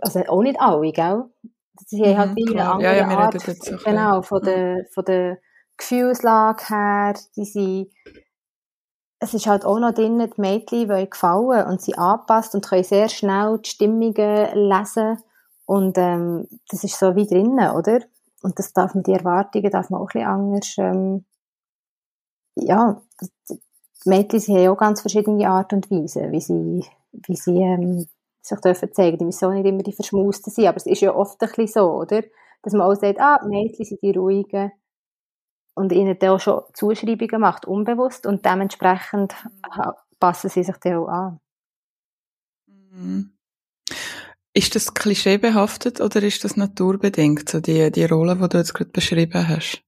also auch nicht alle, gell? Sie haben halt mhm, eine andere ja, ja, Art, genau, von der, von der Gefühlslage her, die sind, es ist halt auch noch drin, die Mädchen wollen gefallen und sie anpasst und können sehr schnell die Stimmungen lesen und ähm, das ist so wie drinnen, oder? Und das darf man, die Erwartungen darf man auch ein bisschen anders, ähm, ja, die Mädchen haben auch ganz verschiedene Art und Weise, wie sie, wie sie ähm, sich dürfen zeigen. Die müssen auch nicht immer die Verschmusten sein, aber es ist ja oft ein bisschen so, oder? Dass man auch sagt, ah, die Mädchen sind die Ruhigen und ihnen dann auch schon Zuschreibungen macht, unbewusst und dementsprechend passen sie sich dann auch an. Mhm. Ist das klischeebehaftet oder ist das naturbedingt, so die, die Rolle, die du jetzt gerade beschrieben hast?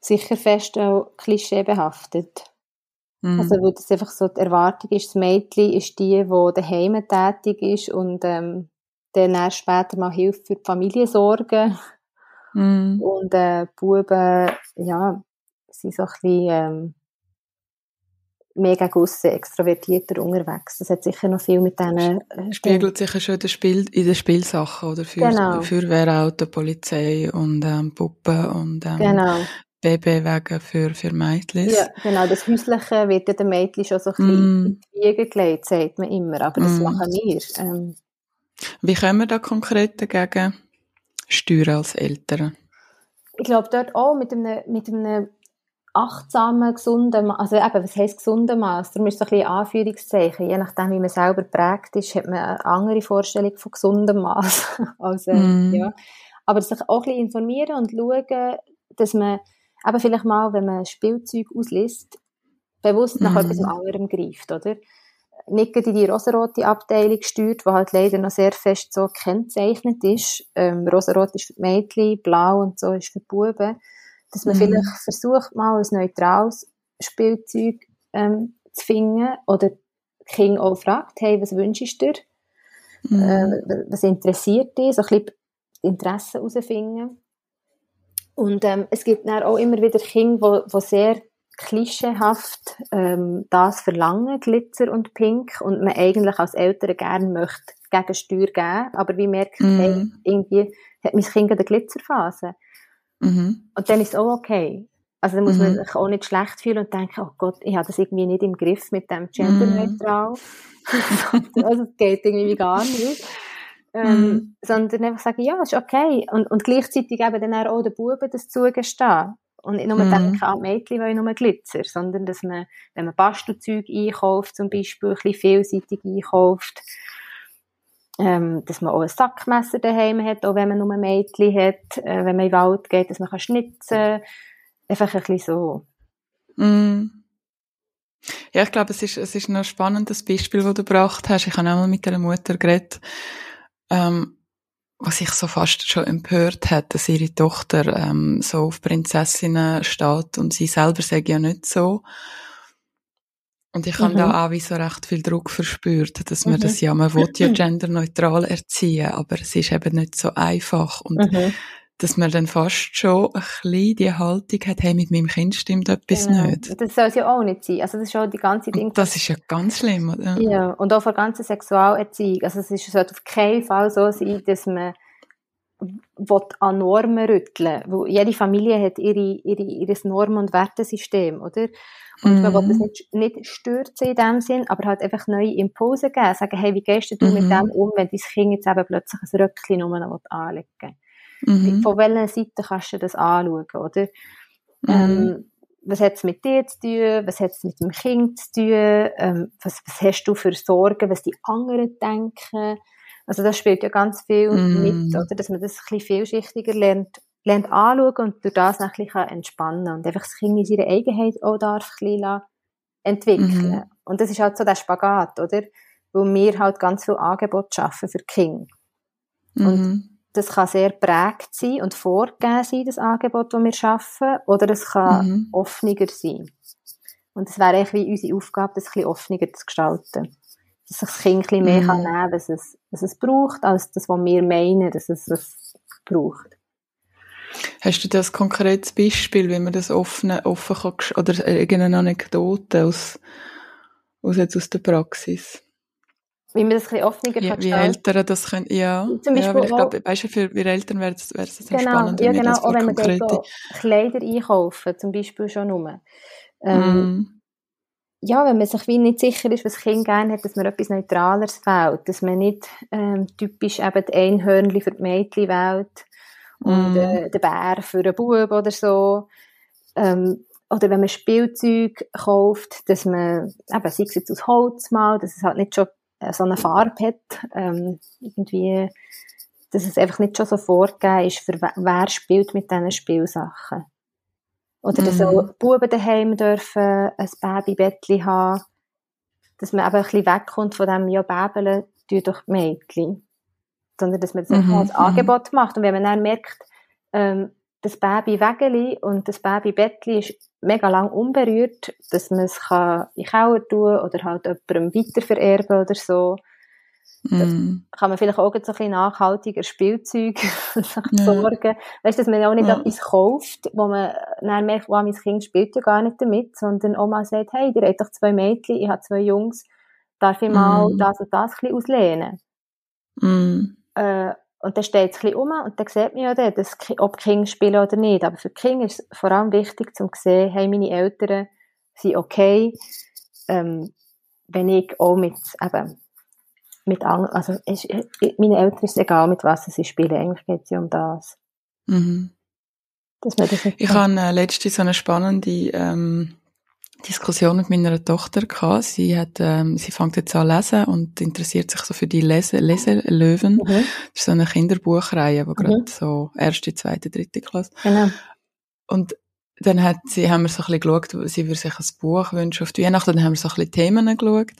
Sicher fest auch klischeebehaftet. Mhm. Also, weil das einfach so die Erwartung ist, das Mädchen ist die, die daheim tätig ist und ähm, dann später mal hilft für die Familie sorgen. Mhm. Und äh, die Buben, ja, sind so ein bisschen ähm, mega gusse, extrovertierter unterwegs. Das hat sicher noch viel mit denen... Äh, Spiegelt sich ja schon in, Spiel, in den Spielsachen, oder? Für genau. Feuerwehrauto, Polizei und ähm, Puppen und ähm, genau. Babywagen für, für Mädchen. Ja, genau. Das Häusliche wird ja den Mädchen schon so ein bisschen mm. in die Wiege gelegt, sagt man immer. Aber das mm. machen wir. Ähm. Wie können wir da konkret dagegen steuern als Eltern? Ich glaube, dort auch mit einem, mit einem achtsamen, gesunden, also eben, was heisst gesunde Maß? Darum ist es ein bisschen Anführungszeichen. Je nachdem, wie man selber prägt ist, hat man eine andere Vorstellung von gesundem Maß. also, mm. ja. Aber sich auch ein bisschen informieren und schauen, dass man eben vielleicht mal, wenn man Spielzeug ausliest, bewusst nach mm. etwas anderem greift, oder? Nicht in die rosarote Abteilung gesteuert, die halt leider noch sehr fest so gekennzeichnet ist. Ähm, rosarot ist für die Mädchen, blau und so ist für die Buben dass man mhm. vielleicht versucht, mal ein neutrales Spielzeug ähm, zu finden oder Kind auch fragt, hey, was wünschst du dir? Mhm. Äh, was interessiert dich? So ein bisschen Interessen herausfinden. Und ähm, es gibt dann auch immer wieder Kinder, die sehr klischeehaft ähm, das verlangen, Glitzer und Pink, und man eigentlich als Eltern gerne möchte Gegensteuer geben, aber wie merkt, mm. hey, irgendwie hat mein Kind eine Glitzerphase. Mhm. Und dann ist es auch okay. Also dann muss mhm. man sich auch nicht schlecht fühlen und denken, oh Gott, ich habe das irgendwie nicht im Griff mit dem Genderneutral. Mhm. [LAUGHS] also es geht irgendwie gar nicht. Ähm, mhm. Sondern einfach sagen, ja, ist okay. Und, und gleichzeitig eben dann auch den Buben das zugestehen. Und nicht nur mhm. denken, ah, Mädchen wollen nur Glitzer, sondern dass man, wenn man Bastelzeug einkauft, zum Beispiel, ein bisschen vielseitig einkauft, ähm, dass man auch ein Sackmesser daheim hat, auch wenn man nur ein Mädchen hat, äh, wenn man in den Wald geht, dass man kann schnitzen Einfach ein bisschen so. Mm. Ja, ich glaube, es ist, es ist ein spannendes Beispiel, das du gebracht hast. Ich habe auch mal mit einer Mutter geredet, ähm, was sich so fast schon empört hat, dass ihre Tochter ähm, so auf Prinzessinnen steht und sie selber sagt ja nicht so. Und ich habe mhm. da auch wie so recht viel Druck verspürt, dass man mhm. das ja, man will ja genderneutral erziehen, aber es ist eben nicht so einfach. Und mhm. dass man dann fast schon ein bisschen die Haltung hat, hey, mit meinem Kind stimmt etwas genau. nicht. Das soll es ja auch nicht sein. Also das ist auch die ganze Ding. das ist ja ganz schlimm, oder? Ja, und auch von der ganzen Sexualerziehung. Also es ist, sollte auf keinen Fall so sein, dass man an Normen rütteln will. Jede Familie hat ihre, ihre, ihr Normen- und Wertesystem, oder? Und mhm. man will das mhm. nicht, nicht stürzen in dem Sinn, aber halt einfach neue Impulse geben. Sagen, hey, wie gehst du mhm. mit dem um, wenn dein Kind jetzt eben plötzlich ein Röckchen nur noch anlegen mhm. Von welcher Seite kannst du das anschauen, oder? Mhm. Ähm, was hat es mit dir zu tun? Was hat es mit dem Kind zu tun? Ähm, was, was hast du für Sorgen, was die anderen denken? Also das spielt ja ganz viel mm. mit, oder? Dass man das ein bisschen vielschichtiger lernt, lernt anschauen und durch das ein bisschen entspannen und einfach das Kind in seiner Eigenheit auch darf ein bisschen entwickeln. Mhm. Und das ist halt so der Spagat, oder? Wo wir halt ganz viel Angebot schaffen für Kinder. Mhm. Und das kann sehr prägt sein und vorgegeben sein, das Angebot, das wir schaffen, oder es kann mhm. offener sein. Und es wäre eigentlich wie unsere Aufgabe, das ein bisschen offener zu gestalten. Dass sich das Kind ein bisschen mehr mhm. kann nehmen kann, was es, was es braucht, als das, was wir meinen, dass es es braucht. Hast du das konkretes Beispiel, wie man das offen, offen kann, oder irgendeine Anekdote aus, aus, jetzt aus der Praxis? Wie man das ein bisschen offener kann Wie Eltern das können, ja. Zum Beispiel ja, weil ich glaube, weißt du, für wir Eltern wäre es wäre das genau, spannend, ja, genau, auch wenn man konkrete... Kleider einkaufen, zum Beispiel schon nur. Ähm, mm. Ja, wenn man sich wie nicht sicher ist, was das Kind gerne hat, dass man etwas Neutraleres wählt, dass man nicht ähm, typisch eben die Einhörnchen für die Mädchen wählt, und äh, den Bär für einen Bub oder so. Ähm, oder wenn man Spielzeug kauft, dass man, eben, sei es jetzt aus Holz mal, dass es halt nicht schon äh, so eine Farbe hat, ähm, irgendwie, dass es einfach nicht schon so vorgegeben ist, für wer spielt mit diesen Spielsachen. Oder dass auch mhm. Buben daheim dürfen ein Babybettchen haben, dass man eben ein bisschen wegkommt von dem, ja, Bäbeln, tun doch Mädchen sondern dass man das mhm. als Angebot macht. Und wenn man dann merkt, ähm, das Baby-Wägeli und das Baby-Bettli ist mega lang unberührt, dass man es kann in Kauer tun oder halt jemandem weitervererben oder so. Mm. kann man vielleicht auch so ein bisschen nachhaltiger Spielzeug [LAUGHS] sich ja. sorgen. Weißt du, dass man auch nicht ja. etwas kauft, wo man dann merkt, wow, mein Kind spielt ja gar nicht damit, sondern Oma sagt, hey, ihr habt doch zwei Mädchen, ich habe zwei Jungs, darf ich mal mm. das und das ein bisschen auslehnen? Mm. Äh, und dann steht es ein bisschen um und dann sieht man ja dann, dass, ob Kinder spielen oder nicht. Aber für Kinder ist es vor allem wichtig, zu sehen, hey, meine Eltern sind okay, ähm, wenn ich auch mit, eben, mit also ist, meinen Eltern ist es egal, mit was sie spielen. Eigentlich geht es ja um das. Mhm. das Ich habe äh, letztens so eine spannende ähm, Diskussion mit meiner Tochter gehabt. Sie hat, ähm, sie fängt jetzt an lesen und interessiert sich so für die Lese, Leselöwen. Mhm. Das ist so eine Kinderbuchreihe, wo mhm. gerade so erste, zweite, dritte Klasse. Genau. Und dann hat sie, haben wir so ein bisschen geschaut, sie würde sich ein Buch wünschen auf die Weihnachten, dann haben wir so ein bisschen Themen geschaut.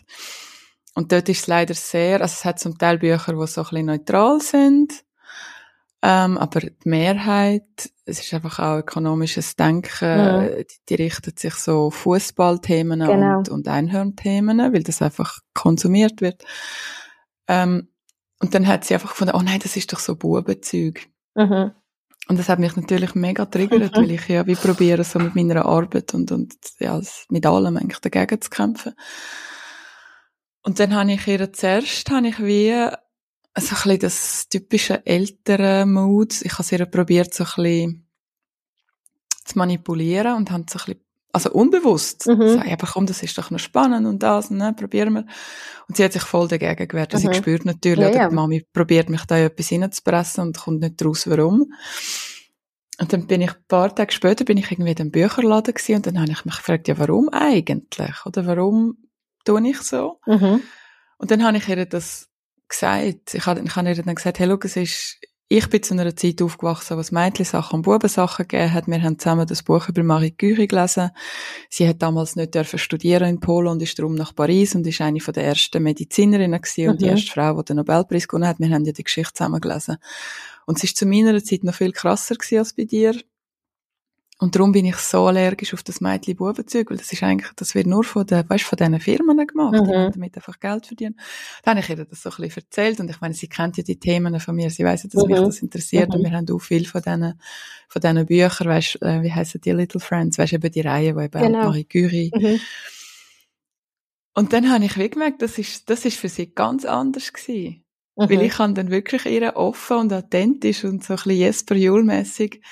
Und dort ist es leider sehr, also es hat zum Teil Bücher, die so ein bisschen neutral sind, ähm, aber die Mehrheit, es ist einfach auch ökonomisches Denken, ja. die, die, richtet sich so auf Fußballthemen genau. und, und Einhornthemen, weil das einfach konsumiert wird. Ähm, und dann hat sie einfach gefunden, oh nein, das ist doch so Bubenzeug. Mhm. Und das hat mich natürlich mega triggert, mhm. [LAUGHS] weil ich ja wie probiere, so mit meiner Arbeit und, und ja, mit allem eigentlich dagegen zu kämpfen. Und dann habe ich ihr zuerst, habe ich wie so ein bisschen das typische ältere Mood. Ich habe sehr probiert, so ein bisschen zu manipulieren und habe so ein bisschen, also unbewusst, mhm. sage einfach, komm, das ist doch noch spannend und das, ne, probieren wir. Und sie hat sich voll dagegen gewehrt. Also mhm. Sie spürt natürlich, ja, ja. die Mami probiert mich da etwas reinzupressen und kommt nicht raus, warum. Und dann bin ich, ein paar Tage später, bin ich irgendwie in einem Bücherladen gewesen und dann habe ich mich gefragt, ja, warum eigentlich? Oder warum tue ich so? Mhm. Und dann habe ich ihr das gesagt. Ich habe, ich habe ihr dann gesagt, hey, look, es ist, ich bin zu einer Zeit aufgewachsen, wo es Mädchensachen und Bubensachen gegeben hat. Wir haben zusammen das Buch über Marie Curie gelesen. Sie hat damals nicht dürfen studieren in Polen und ist darum nach Paris und ist eine von der ersten Medizinerinnen gewesen mhm. und die mhm. erste Frau, die den Nobelpreis gewonnen hat. Wir haben ja die Geschichte zusammen gelesen. Und es ist zu meiner Zeit noch viel krasser gewesen als bei dir. Und darum bin ich so allergisch auf das Mädchen-Bubenzeug, weil das ist eigentlich, das wird nur von den, weißt, von diesen Firmen gemacht, mhm. damit einfach Geld verdienen. Dann habe ich ihr das so ein bisschen erzählt und ich meine, sie kennt ja die Themen von mir, sie weiss ja, dass mhm. mich das interessiert mhm. und wir haben auch viel von diesen, von diesen Büchern, weißt, äh, wie heissen die Little Friends, weißt, eben die Reihe, wo eben genau. Marie Curie. Mhm. Und dann habe ich wie gemerkt, das ist, das ist für sie ganz anders gewesen. Weil mhm. ich kann dann wirklich ihr offen und authentisch und so ein bisschen Jesper Juhl-mässig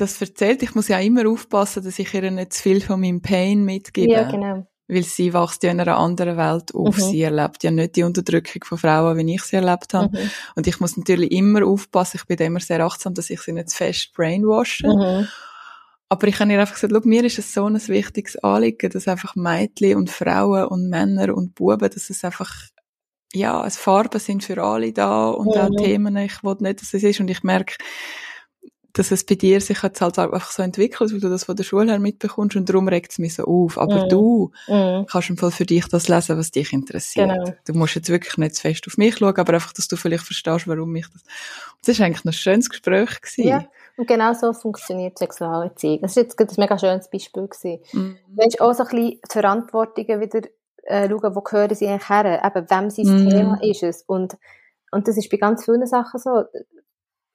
das erzählt. Ich muss ja immer aufpassen, dass ich ihr nicht zu viel von meinem Pain mitgebe. Ja, genau. Weil sie wächst ja in einer anderen Welt auf. Mhm. Sie erlebt ja nicht die Unterdrückung von Frauen, wie ich sie erlebt habe. Mhm. Und ich muss natürlich immer aufpassen. Ich bin immer sehr achtsam, dass ich sie nicht zu fest brainwashe. Mhm. Aber ich habe ihr einfach gesagt, mir ist es so ein wichtiges Anliegen, dass einfach Mädchen und Frauen und Männer und Buben, dass es einfach, ja, es Farben sind für alle da und auch mhm. Themen, ich will nicht, dass es ist. Und ich merke, dass es bei dir sich jetzt halt einfach so entwickelt, weil du das von der Schule her mitbekommst und darum regt es mich so auf. Aber mm. du mm. kannst im Fall für dich das lesen, was dich interessiert. Genau. Du musst jetzt wirklich nicht zu fest auf mich schauen, aber einfach, dass du vielleicht verstehst, warum mich das... Das war eigentlich ein schönes Gespräch. Gewesen. Ja, und genau so funktioniert Sexualerziehung. Das war jetzt ein mega schönes Beispiel. Gewesen. Mm. Weißt, auch so ein bisschen die Verantwortungen wieder äh, schauen, wo gehören sie eigentlich her? Eben, wem sein mm. Thema ist es? Und, und das ist bei ganz vielen Sachen so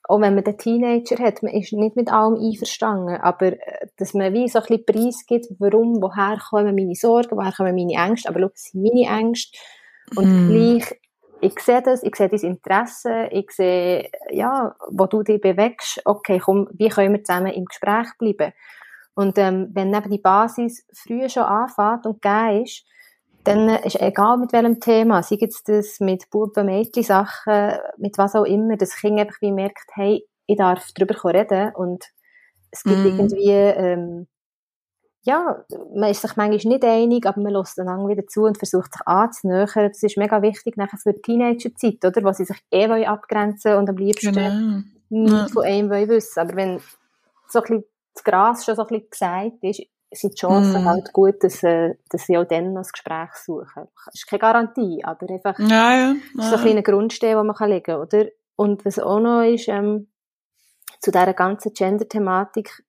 auch wenn man den Teenager hat, man ist nicht mit allem einverstanden, aber äh, dass man wie so ein bisschen Preis gibt, warum, woher kommen meine Sorgen, woher kommen meine Ängste, aber schau, das sind meine Ängste und mm. gleich, ich sehe das, ich sehe dein Interesse, ich sehe, ja, wo du dich bewegst, okay, komm, wie können wir zusammen im Gespräch bleiben? Und ähm, wenn eben die Basis früher schon anfängt und gegeben ist, dann ist egal mit welchem Thema, sei es das mit Buben, Mädchen, Sachen, mit was auch immer, das Kind einfach wie merkt, hey, ich darf darüber reden und es gibt mm. irgendwie, ähm, ja, man ist sich manchmal nicht einig, aber man lässt dann wieder zu und versucht sich anzunähern. Das ist mega wichtig nachher für die Teenagerzeit, oder? Wo sie sich eh wollen abgrenzen und am liebsten genau. nichts ja. von einem wollen wissen. Aber wenn so ein bisschen das Gras schon so ein bisschen gesagt ist, sind die Chancen mm. halt gut, dass, äh, dass sie auch dann noch das Gespräch suchen. Das ist keine Garantie, aber einfach ja, ja. ja. so ein kleiner Grundstein, den man kann legen kann, oder? Und was auch noch ist, ähm, zu dieser ganzen Gender-Thematik,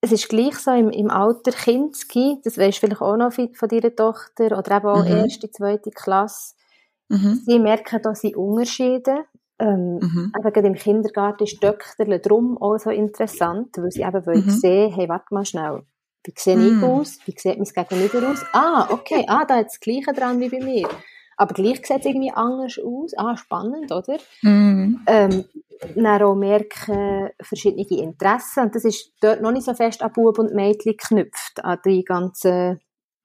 es ist gleich so im, im Alter Kinski, das weisst du vielleicht auch noch von deiner Tochter, oder eben auch mhm. erste, zweite Klasse, mhm. sie merken da sind Unterschiede. Ähm, mhm. Eben gerade im Kindergarten ist Dökterle drum auch so interessant, weil sie eben mhm. sehen, hey, warte mal schnell, wie sehe ich mm. aus? Wie sieht mein Gegenüber aus? Ah, okay, ah, da hat das Gleiche dran wie bei mir. Aber gleich sieht es irgendwie anders aus. Ah, spannend, oder? Mm. Ähm, dann auch merken verschiedene Interessen. Und das ist dort noch nicht so fest an Bub und Mädchen geknüpft, an die ganzen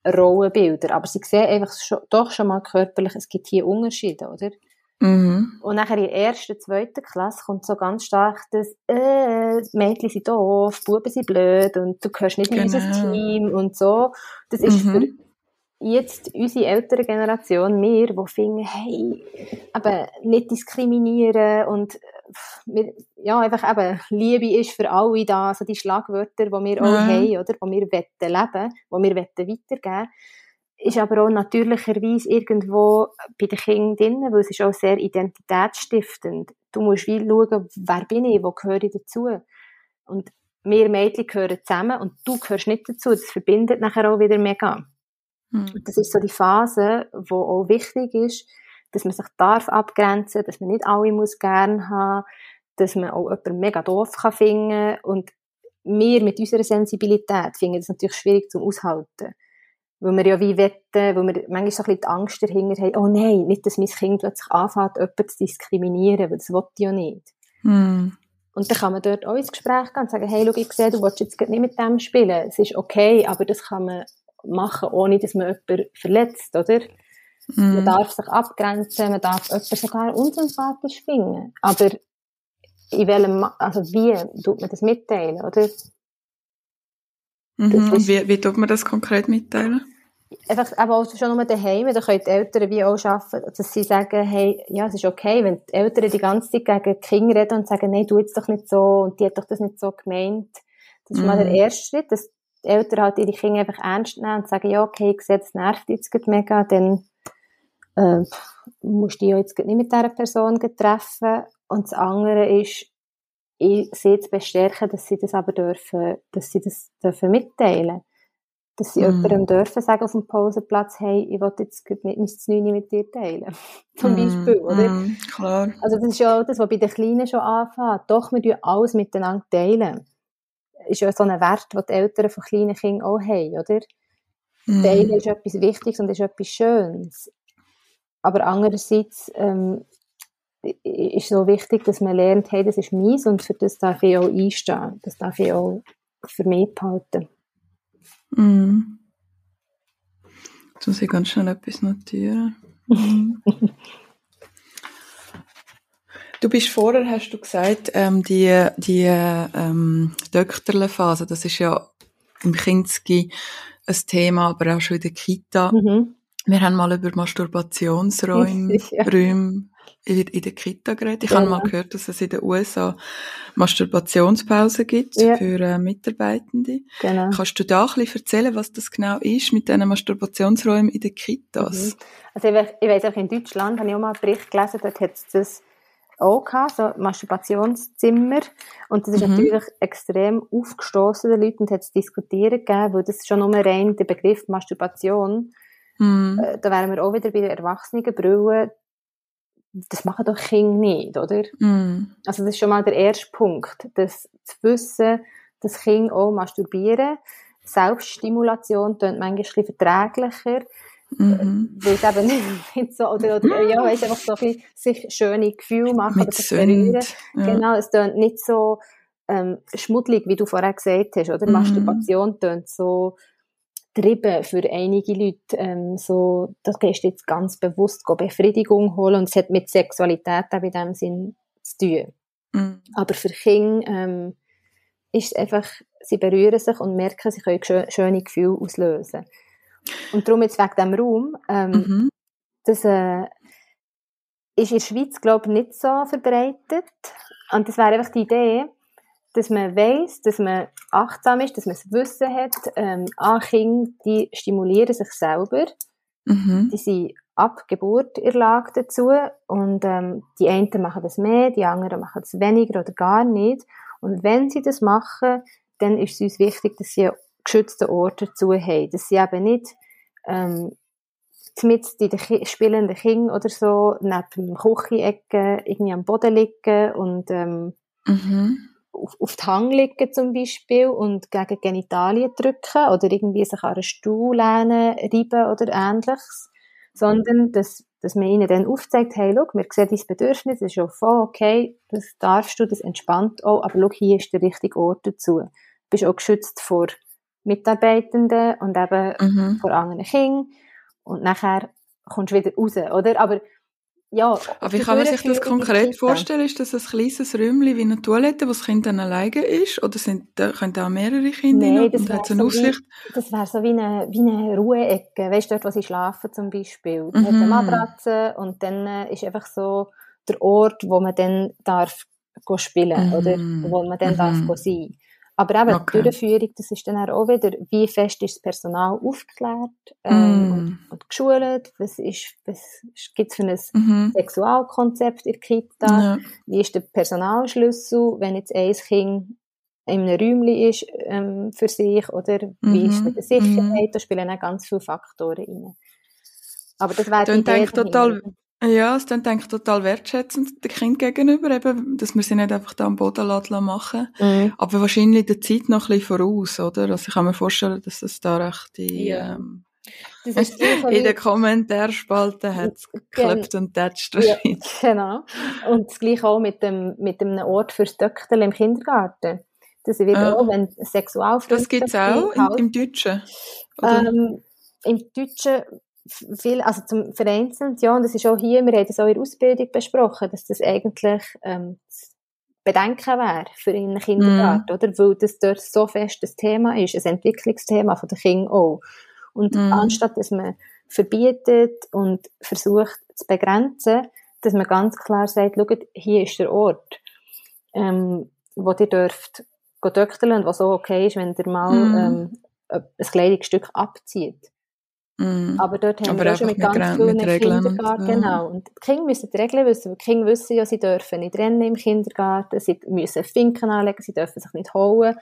Rollenbilder. Aber sie sehen einfach schon, doch schon mal körperlich, es gibt hier Unterschiede, oder? Mhm. Und nachher in der ersten, zweiten Klasse kommt so ganz stark das, äh, Mädchen sind doof, Buben sind blöd und du gehörst nicht genau. in unser genau. Team und so. Das ist mhm. für jetzt unsere ältere Generation, wir, die finden, hey, eben nicht diskriminieren und wir, ja, einfach eben, Liebe ist für alle da, so die Schlagwörter, die wir mhm. auch haben, oder, die wir leben wollen, die wir weitergeben ist aber auch natürlicherweise irgendwo bei den Kindern drin, weil es ist auch sehr identitätsstiftend. Du musst wie schauen, wer bin ich, wo gehöre ich dazu. Und wir Mädchen gehören zusammen und du gehörst nicht dazu. Das verbindet nachher auch wieder mega. Mhm. Das ist so die Phase, wo auch wichtig ist, dass man sich darf abgrenzen, dass man nicht alle muss gern haben, dass man auch jemanden mega doof kann finden und wir mit unserer Sensibilität finden das natürlich schwierig zum aushalten. Weil wir ja wie wetten, weil wir manchmal so ein bisschen die Angst dahinter haben, oh nein, nicht, dass mein Kind plötzlich anfängt, jemanden zu diskriminieren, weil das will ich ja nicht. Mm. Und dann kann man dort auch ins Gespräch gehen und sagen, hey, schau, ich sehe, du willst jetzt nicht mit dem spielen. Es ist okay, aber das kann man machen, ohne dass man jemanden verletzt, oder? Mm. Man darf sich abgrenzen, man darf jemanden sogar unsympathisch finden. Aber in welchem, also wie tut man das mitteilen, oder? Mhm. Ist, wie, wie tut man das konkret mitteilen? Einfach, aber auch schon nur daheim, da können die Eltern wie auch arbeiten, dass sie sagen, hey, ja, es ist okay, wenn die Eltern die ganze Zeit gegen die Kinder reden und sagen, nein, du jetzt doch nicht so, und die hat doch das nicht so gemeint. Das ist mhm. mal der mhm. erste Schritt, dass die Eltern halt ihre Kinder einfach ernst nehmen und sagen, ja, okay, ich sehe, das nervt jetzt mega, dann äh, musst du dich jetzt nicht mit dieser Person treffen. Und das andere ist, ich sie zu bestärken, dass sie das aber dürfen, dass sie das dürfen mitteilen. Dass sie mm. jemandem dürfen sagen auf dem Pausenplatz, hey, ich will jetzt nicht mein Znüni mit dir teilen. [LAUGHS] Zum mm. Beispiel, oder? Mm, klar. Also das ist ja auch das, was bei den Kleinen schon anfängt. Doch, wir teilen alles miteinander teilen. Ist ja so ein Wert, den die Eltern von kleinen Kindern auch haben, oder? Mm. Teilen ist etwas Wichtiges und ist etwas Schönes. Aber andererseits, ähm, ist so wichtig, dass man lernt, hey, das ist meins und für das darf ich auch einstehen. Das darf ich auch für mich behalten. Mm. Jetzt muss ich ganz schnell etwas notieren. Mm. [LAUGHS] Du bist vorher, hast du gesagt, ähm, die, die ähm, Dökterle-Phase, das ist ja im Kinski ein Thema, aber auch schon in der Kita. Mhm. Wir haben mal über Masturbationsräume [LAUGHS] ja in, in der Kita geredet. Ich ja. habe mal gehört, dass es in den USA Masturbationspausen gibt ja. für äh, Mitarbeitende. Genau. Kannst du da ein bisschen erzählen, was das genau ist mit diesen Masturbationsräumen in den Kitas? Mhm. Also ich, ich weiss auch, in Deutschland habe ich auch mal einen Bericht gelesen, dort hat es das auch gehabt, so Masturbationszimmer. Und das ist mhm. natürlich extrem aufgestoßen den Leuten und hat es diskutiert gegeben, weil das schon nur rein der Begriff Masturbation Mhm. Äh, da wären wir auch wieder bei der Erwachsenenbrille das machen doch Kinder nicht, oder? Mm. Also das ist schon mal der erste Punkt, das zu wissen, dass Kinder auch masturbieren. Selbststimulation klingt manchmal ein bisschen verträglicher, mhm. weil es eben nicht so, oder, oder ja, [LAUGHS] weißt, einfach so ein sich schöne Gefühle machen Mit oder sich berühren. Ja. Genau, es klingt nicht so ähm, schmuddelig, wie du vorher gesagt hast, oder? Mhm. Masturbation klingt so getrieben für einige Leute, ähm, so, das gehst jetzt ganz bewusst Befriedigung holen und es hat mit Sexualität auch in dem Sinn zu tun. Mhm. Aber für Kinder ähm, ist es einfach, sie berühren sich und merken, sie können schö schöne Gefühle auslösen. Und darum jetzt wegen dem Raum, ähm, mhm. das äh, ist in der Schweiz, glaube ich, nicht so verbreitet. Und das wäre einfach die Idee, dass man weiß, dass man achtsam ist, dass man das Wissen hat, ähm, ah, Kinder, die stimulieren sich selber. Mhm. Die sind ab Geburt in Lage dazu und ähm, die einen machen das mehr, die anderen machen das weniger oder gar nicht. Und wenn sie das machen, dann ist es uns wichtig, dass sie geschützte Orte dazu haben, dass sie eben nicht ähm, mit in den spielenden Kindern oder so neben dem Küchenecken irgendwie am Boden liegen und ähm, mhm auf, auf die Hang liegen zum Beispiel und gegen Genitalien drücken oder irgendwie sich an einen Stuhl lehnen, reiben oder ähnliches, sondern dass, dass man ihnen dann aufzeigt, hey, schau, wir sehen dein Bedürfnis, das ist schon voll okay, das darfst du, das entspannt auch, aber schau, hier ist der richtige Ort dazu. Du bist auch geschützt vor Mitarbeitenden und eben mhm. vor anderen Kindern und nachher kommst du wieder raus, oder? Aber ja. Aber wie kann man sich das konkret vorstellen? Ist das ein kleines Räumchen wie eine Toilette, wo das Kind dann alleine ist? Oder sind, da können da mehrere Kinder Nein, rein das und wäre hat so, eine wie, Aussicht? das wär so wie eine, wie eine Ruheecke. Weißt du, dort, wo sie schlafen zum Beispiel. Da hat Mhm. eine Matratze und dann äh, ist einfach so der Ort, wo man dann darf spielen Mhm. oder wo man dann darf Mhm. go sein. Aber eben Okay. die Durchführung, das ist dann auch wieder, wie fest ist das Personal aufgeklärt ähm, Mm. und, und geschult, was, ist, was gibt es für ein Mhm. Sexualkonzept in der Kita, Ja. wie ist der Personalschlüssel, wenn jetzt ein Kind in einem Räumchen ist ähm, für sich oder wie ist es mit der Mhm. Sicherheit, da spielen auch ganz viele Faktoren rein. Aber das wäre die Idee total, dahinter. Ja, es dann denke ich total wertschätzend dem Kind gegenüber, eben, dass man sie nicht einfach da am Boden lassen machen. Mhm. Aber wahrscheinlich der Zeit noch ein bisschen voraus, oder? Also ich kann mir vorstellen, dass das da recht die, Ja. ähm, ist [LAUGHS] in der wie- Kommentarspalte hat es geklappt und tätscht Ja, wahrscheinlich. genau. Und das gleiche auch mit dem, mit einemOrt fürs Töchterl im Kindergarten. Das wird Ah. auch, wenn Sexualfreundschaft Das gibt's auch im, im Deutschen. Ähm, Im Deutschen viel, also zum vereinzelt, ja, und das ist auch hier, wir haben das auch in der Ausbildung besprochen, dass das eigentlich ähm, das Bedenken wäre für einen Kindergarten, oder? Weil das dort so fest das Thema ist, ein Entwicklungsthema von den Kindern auch. Und Mhm. anstatt, dass man verbietet und versucht zu begrenzen, dass man ganz klar sagt, schaut, hier ist der Ort, ähm, wo ihr dürft go töchteln und was auch okay ist, wenn ihr mal Mhm. ähm, ein Kleidungsstück abzieht. Mhm. Aber dort haben Aber wir auch schon mit ganz vielen Kindergarten, so. genau. Und die Kinder müssen die Regeln wissen, weil die Kinder wissen ja, sie dürfen nicht rennen im Kindergarten, sie müssen Finken anlegen, sie dürfen sich nicht holen.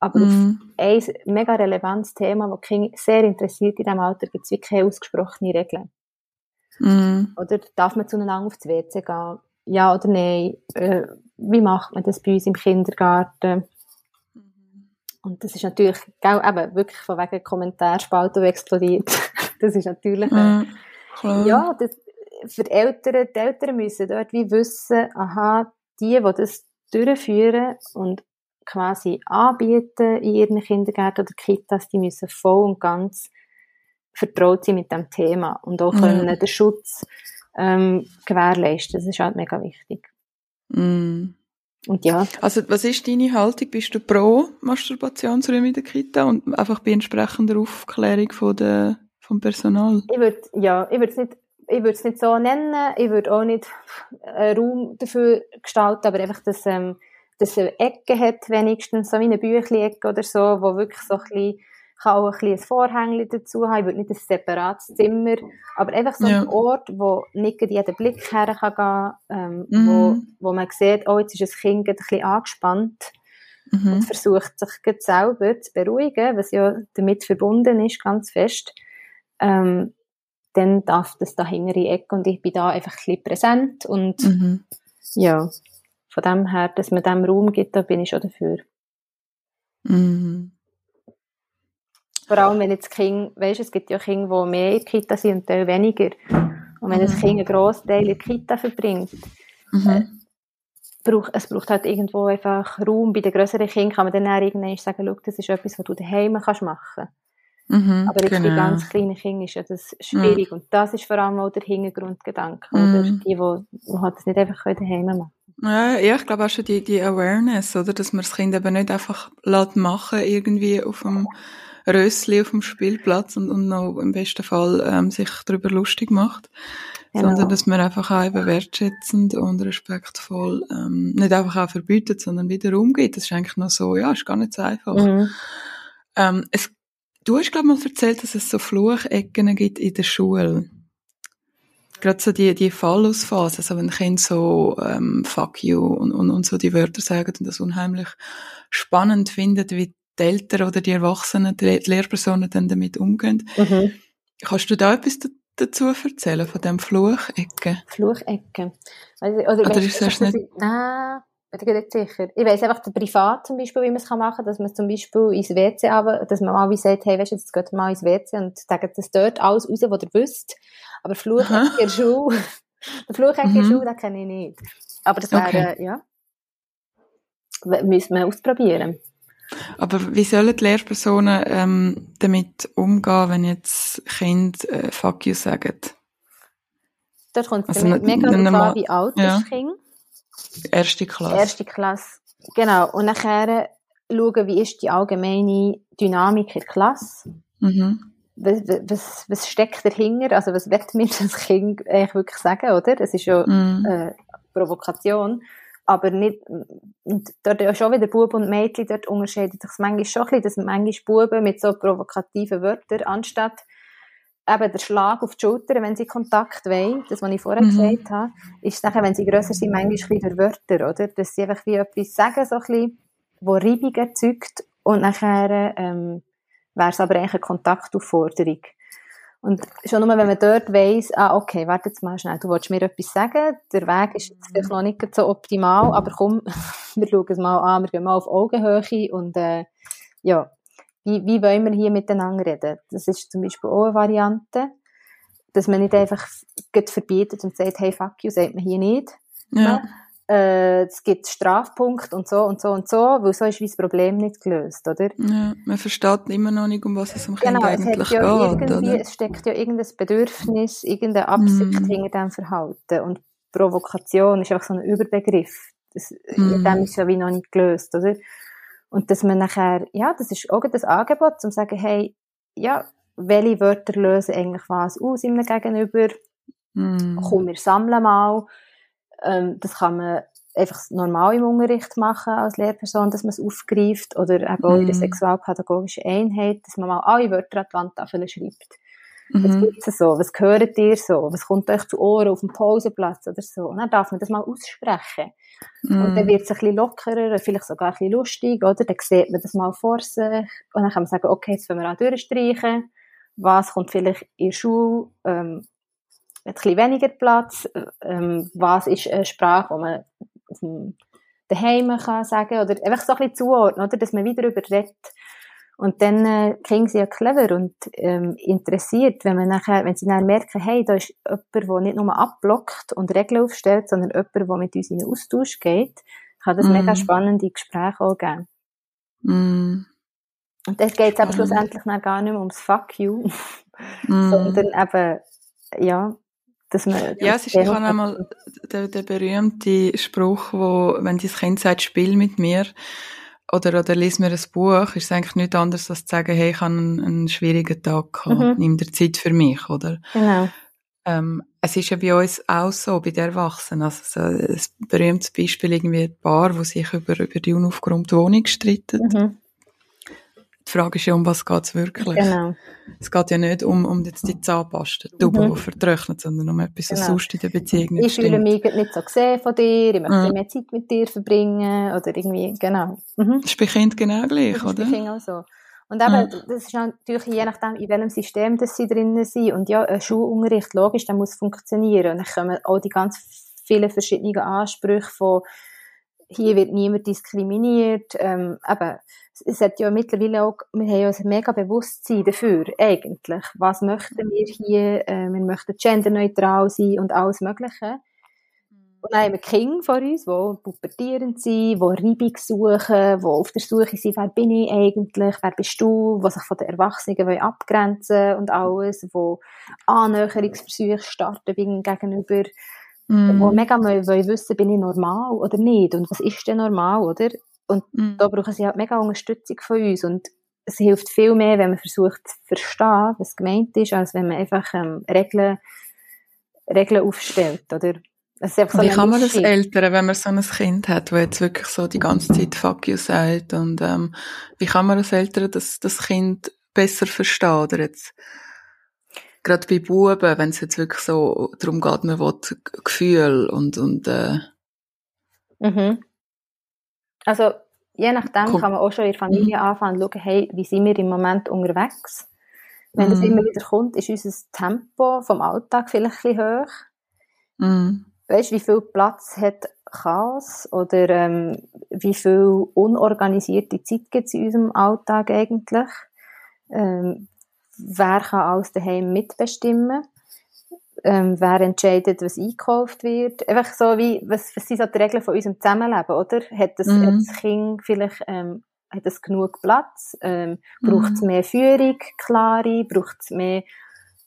Aber auf Mhm. ein mega relevantes Thema, das die Kinder sehr interessiert in diesem Alter, gibt es wirklich keine ausgesprochene Regeln. Mhm. Oder darf man zueinander aufs WC gehen? Ja oder nein? Äh, wie macht man das bei uns im Kindergarten? Und das ist natürlich, gell, eben, wirklich von wegen Kommentarspalte, die explodiert. [LAUGHS] das ist natürlich, äh, Ja, das, für die Eltern, die Eltern müssen dort wie wissen, aha, die, die das durchführen und quasi anbieten in ihren Kindergärten oder Kitas, die müssen voll und ganz vertraut sein mit dem Thema und auch Ja. können den Schutz ähm, gewährleisten. Das ist halt mega wichtig. Mhm. Und ja, Also, was ist deine Haltung? Bist du pro Masturbationsräume in der Kita und einfach bei entsprechender Aufklärung von der, vom Personal? ich würde ja, ich würde es nicht ich würde es nicht so nennen, ich würde auch nicht einen Raum dafür gestalten, aber einfach, dass, ähm, dass es eine Ecke hat, wenigstens, so wie eine Büchli-Ecke oder so, wo wirklich so ein bisschen, kann auch ein bisschen ein Vorhängchen dazu haben, ich würde nicht ein separates Zimmer, aber einfach so Ja. ein Ort, wo nicht jeder Blick her kann gehen, ähm, Mhm. wo, wo man sieht, oh, jetzt ist das Kind ein bisschen angespannt und Mhm. versucht sich selber zu beruhigen, was ja damit verbunden ist, ganz fest, ähm, dann darf das da hinter die Ecke und ich bin da einfach ein bisschen präsent und Mhm. ja, von dem her, dass man dem Raum gibt, da bin ich schon dafür. Mhm. Vor allem, wenn jetzt Kinder, weisst, es gibt ja Kinder, die mehr in der Kita sind und Teil weniger. Und wenn ein Mhm. Kind einen grossen Teil in der Kita verbringt, Mhm. braucht, es braucht halt irgendwo einfach Raum. Bei den grösseren Kindern kann man dann auch irgendwann sagen, schau, das ist etwas, was du daheim kannst machen Mhm. Aber jetzt bei genau. ganz kleinen Kindern ist ja das schwierig. Und das ist vor allem auch der Hintergrundgedanke. Mhm. Oder die, die, die halt das nicht einfach daheim machen Ja, ja, ich glaube auch schon die, die Awareness, oder? Dass man das Kind eben nicht einfach machen, irgendwie auf dem Rössli auf dem Spielplatz und, und noch im besten Fall ähm, sich darüber lustig macht. Genau. Sondern dass man einfach auch eben wertschätzend und respektvoll ähm, nicht einfach auch verbietet, sondern wieder umgeht. Das ist eigentlich noch so, ja, ist gar nicht so einfach. Mhm. Ähm, es, du hast, glaube ich, mal erzählt, dass es so Fluchecken gibt in der Schule. Gerade so die, die Fallausphase, also wenn Kinder so ähm, fuck you und, und, und so die Wörter sagen und das unheimlich spannend finden, wie die Eltern oder die Erwachsenen, die Lehrpersonen dann damit umgehen. Mhm. Kannst du da etwas da- dazu erzählen, von dem Fluchecken? Fluchecken. Also, oder Oder weißt- ist das nicht- Nein, bin ich nicht sicher. Ich weiss einfach, der Privat zum Beispiel, wie man es machen kann, dass man zum Beispiel ins WC aber, dass man mal wie sagt, hey, weißt du, jetzt geht mal ins WC und sagt das dort alles raus, was ihr wisst. Aber Fluchecke Aha. in der Schule, [LAUGHS] der Fluchecke in der Mhm. Schule, den kenne ich nicht. Aber das wäre, Okay. ja, müssen wir ausprobieren. Aber wie sollen die Lehrpersonen ähm, damit umgehen, wenn jetzt Kinder äh, fuck you sagen? Dort kommt es also mega darauf wie alt ja. das Kind. Erste Klasse. Erste Klasse, genau. Und nachher schauen, wie ist die allgemeine Dynamik in der Klasse. Mhm. Was, was, was steckt dahinter? Also was wird mir das Kind eigentlich wirklich sagen, oder? Es ist ja mhm. äh, Provokation. Aber nicht, und dort ja schon wieder Buben und Mädchen, dort unterscheidet sich manchmal schon ein bisschen, dass manchmal Buben mit so provokativen Wörtern, anstatt eben der Schlag auf die Schulter, wenn sie Kontakt wollen, das, was ich vorher mhm. gesagt habe, ist nachher, wenn sie grösser sind, manchmal ein bisschen Wörter, oder? Dass sie einfach wie etwas sagen, so ein bisschen, wo Reibung erzeugt, und nachher, ähm, wäre es aber eigentlich eine Kontaktaufforderung. Und schon nur, wenn man dort weiss, ah, okay, warte jetzt mal schnell, du wolltest mir etwas sagen, der Weg ist jetzt vielleicht noch nicht so optimal, aber komm, [LAUGHS] wir schauen es mal an, wir gehen mal auf Augenhöhe und, äh, ja, wie, wie wollen wir hier miteinander reden? Das ist zum Beispiel auch eine Variante, dass man nicht einfach verbietet und sagt, hey, fuck you, sagt man hier nicht. Ja äh, es gibt Strafpunkt und so und so und so, weil so ist wie das Problem nicht gelöst, oder? Ja, man versteht immer noch nicht, um was es am Kind genau, eigentlich es ja geht. Oder? Es steckt ja irgendein Bedürfnis, irgendeine Absicht mm. hinter dem Verhalten und Provokation ist einfach so ein Überbegriff. Das, mm. Dem ist ja wie noch nicht gelöst, oder? Und dass man nachher, ja, das ist auch das Angebot, um zu sagen, hey, ja, welche Wörter lösen eigentlich was aus in einem Gegenüber? Mm. Komm, wir sammeln mal ähm, das kann man einfach normal im Unterricht machen als Lehrperson, dass man es aufgreift oder eben auch in der mhm. sexualpädagogischen Einheit, dass man mal alle Wörter an die Wandtafel schreibt. Mhm. Was gibt's so? Was hört ihr so? Was kommt euch zu Ohren auf dem Pausenplatz oder so? Und dann darf man das mal aussprechen. Mhm. Und dann wird es ein bisschen lockerer, vielleicht sogar ein bisschen lustig, oder? Dann sieht man das mal vor sich. Und dann kann man sagen, okay, jetzt fangen wir an durchstreichen. Was kommt vielleicht in der Schule, ähm, ein bisschen weniger Platz, ähm, was ist eine Sprache, die man auf dem daheim kann sagen oder einfach so ein bisschen zuordnen, oder, dass man wieder darüber redet. Und dann äh, kriegen sie ja clever und ähm, interessiert, wenn man nachher, wenn sie dann merken, hey, da ist jemand, der nicht nur abblockt und Regeln aufstellt, sondern jemand, der mit uns in den Austausch geht, kann das mm. mega spannende Gespräche auch geben. Mm. Und das geht aber schlussendlich gar nicht mehr ums Fuck you, [LAUGHS] mm. sondern eben, ja, dass man, ja, es ist habe einmal der, der berühmte Spruch, wo, wenn dein Kind sagt, spiel mit mir, oder, oder lies mir ein Buch, ist es eigentlich nichts anderes, als zu sagen, hey, ich habe einen, einen schwierigen Tag gehabt, mhm. nimm dir Zeit für mich, oder? Genau. Ähm, es ist ja bei uns auch so, bei den Erwachsenen, also so ein berühmtes Beispiel, irgendwie ein Paar, wo sich über, über die unaufgeräumte Wohnung streiten. Mhm. Die Frage ist ja, um was geht es wirklich? Genau. Es geht ja nicht um, um jetzt die Zahnpasta, die mhm. vertrocknet, sondern um etwas, was genau. sonst in der Beziehung nicht Ich fühle mich nicht so gesehen von dir, ich möchte mhm. mehr Zeit mit dir verbringen, oder irgendwie, genau. Mhm. Das ist bei Kindern genau gleich, das oder? Das ist bei Kindern auch so. Und eben, mhm. das ist natürlich je nachdem, in welchem System das sie drinnen sind. Und ja, ein Schulunterricht, logisch, der muss funktionieren. Und dann kommen auch die ganz vielen verschiedenen Ansprüche von, hier wird niemand diskriminiert, ähm, eben, es hat ja mittlerweile auch, wir haben ja ein mega Bewusstsein dafür, eigentlich. Was möchten wir hier? Äh, wir möchten genderneutral sein und alles Mögliche. Und dann haben wir Kinder vor uns, die pubertierend sind, die Reibung suchen, die auf der Suche sind, wer bin ich eigentlich, wer bist du, die sich von den Erwachsenen abgrenzen und alles, die Annäherungsversuche starten gegenüber, mm. die mega wollen wissen, bin ich normal oder nicht und was ist denn normal, oder? Und mhm. da brauchen sie halt mega Unterstützung von uns. Und es hilft viel mehr, wenn man versucht zu verstehen, was gemeint ist, als wenn man einfach ähm, Regeln, Regeln aufstellt. Oder? So Wie kann man das Eltern, wenn man so ein Kind hat, das jetzt wirklich so die ganze Zeit Fuck you sagt? Und ähm, wie kann man als Eltern das, das Kind besser verstehen? Oder jetzt gerade bei Buben, wenn es jetzt wirklich so darum geht, man will Gefühl und, und äh, mhm. Also, je nachdem cool. kann man auch schon in der Familie mhm. anfangen und schauen, hey, wie sind wir im Moment unterwegs? Wenn mhm. das immer wieder kommt, ist unser Tempo vom Alltag vielleicht ein bisschen hoch. Mhm. Weißt du, wie viel Platz hat Chaos oder ähm, wie viel unorganisierte Zeit gibt es in unserem Alltag eigentlich? Ähm, wer kann alles daheim mitbestimmen? Ähm, wer entscheidet, was eingekauft wird. Einfach so wie, was, was sind so die Regeln von unserem Zusammenleben, oder? Hat das, mhm. hat das Kind vielleicht, ähm, hat es genug Platz? Ähm, braucht es mhm. mehr Führung, klare? Braucht es mehr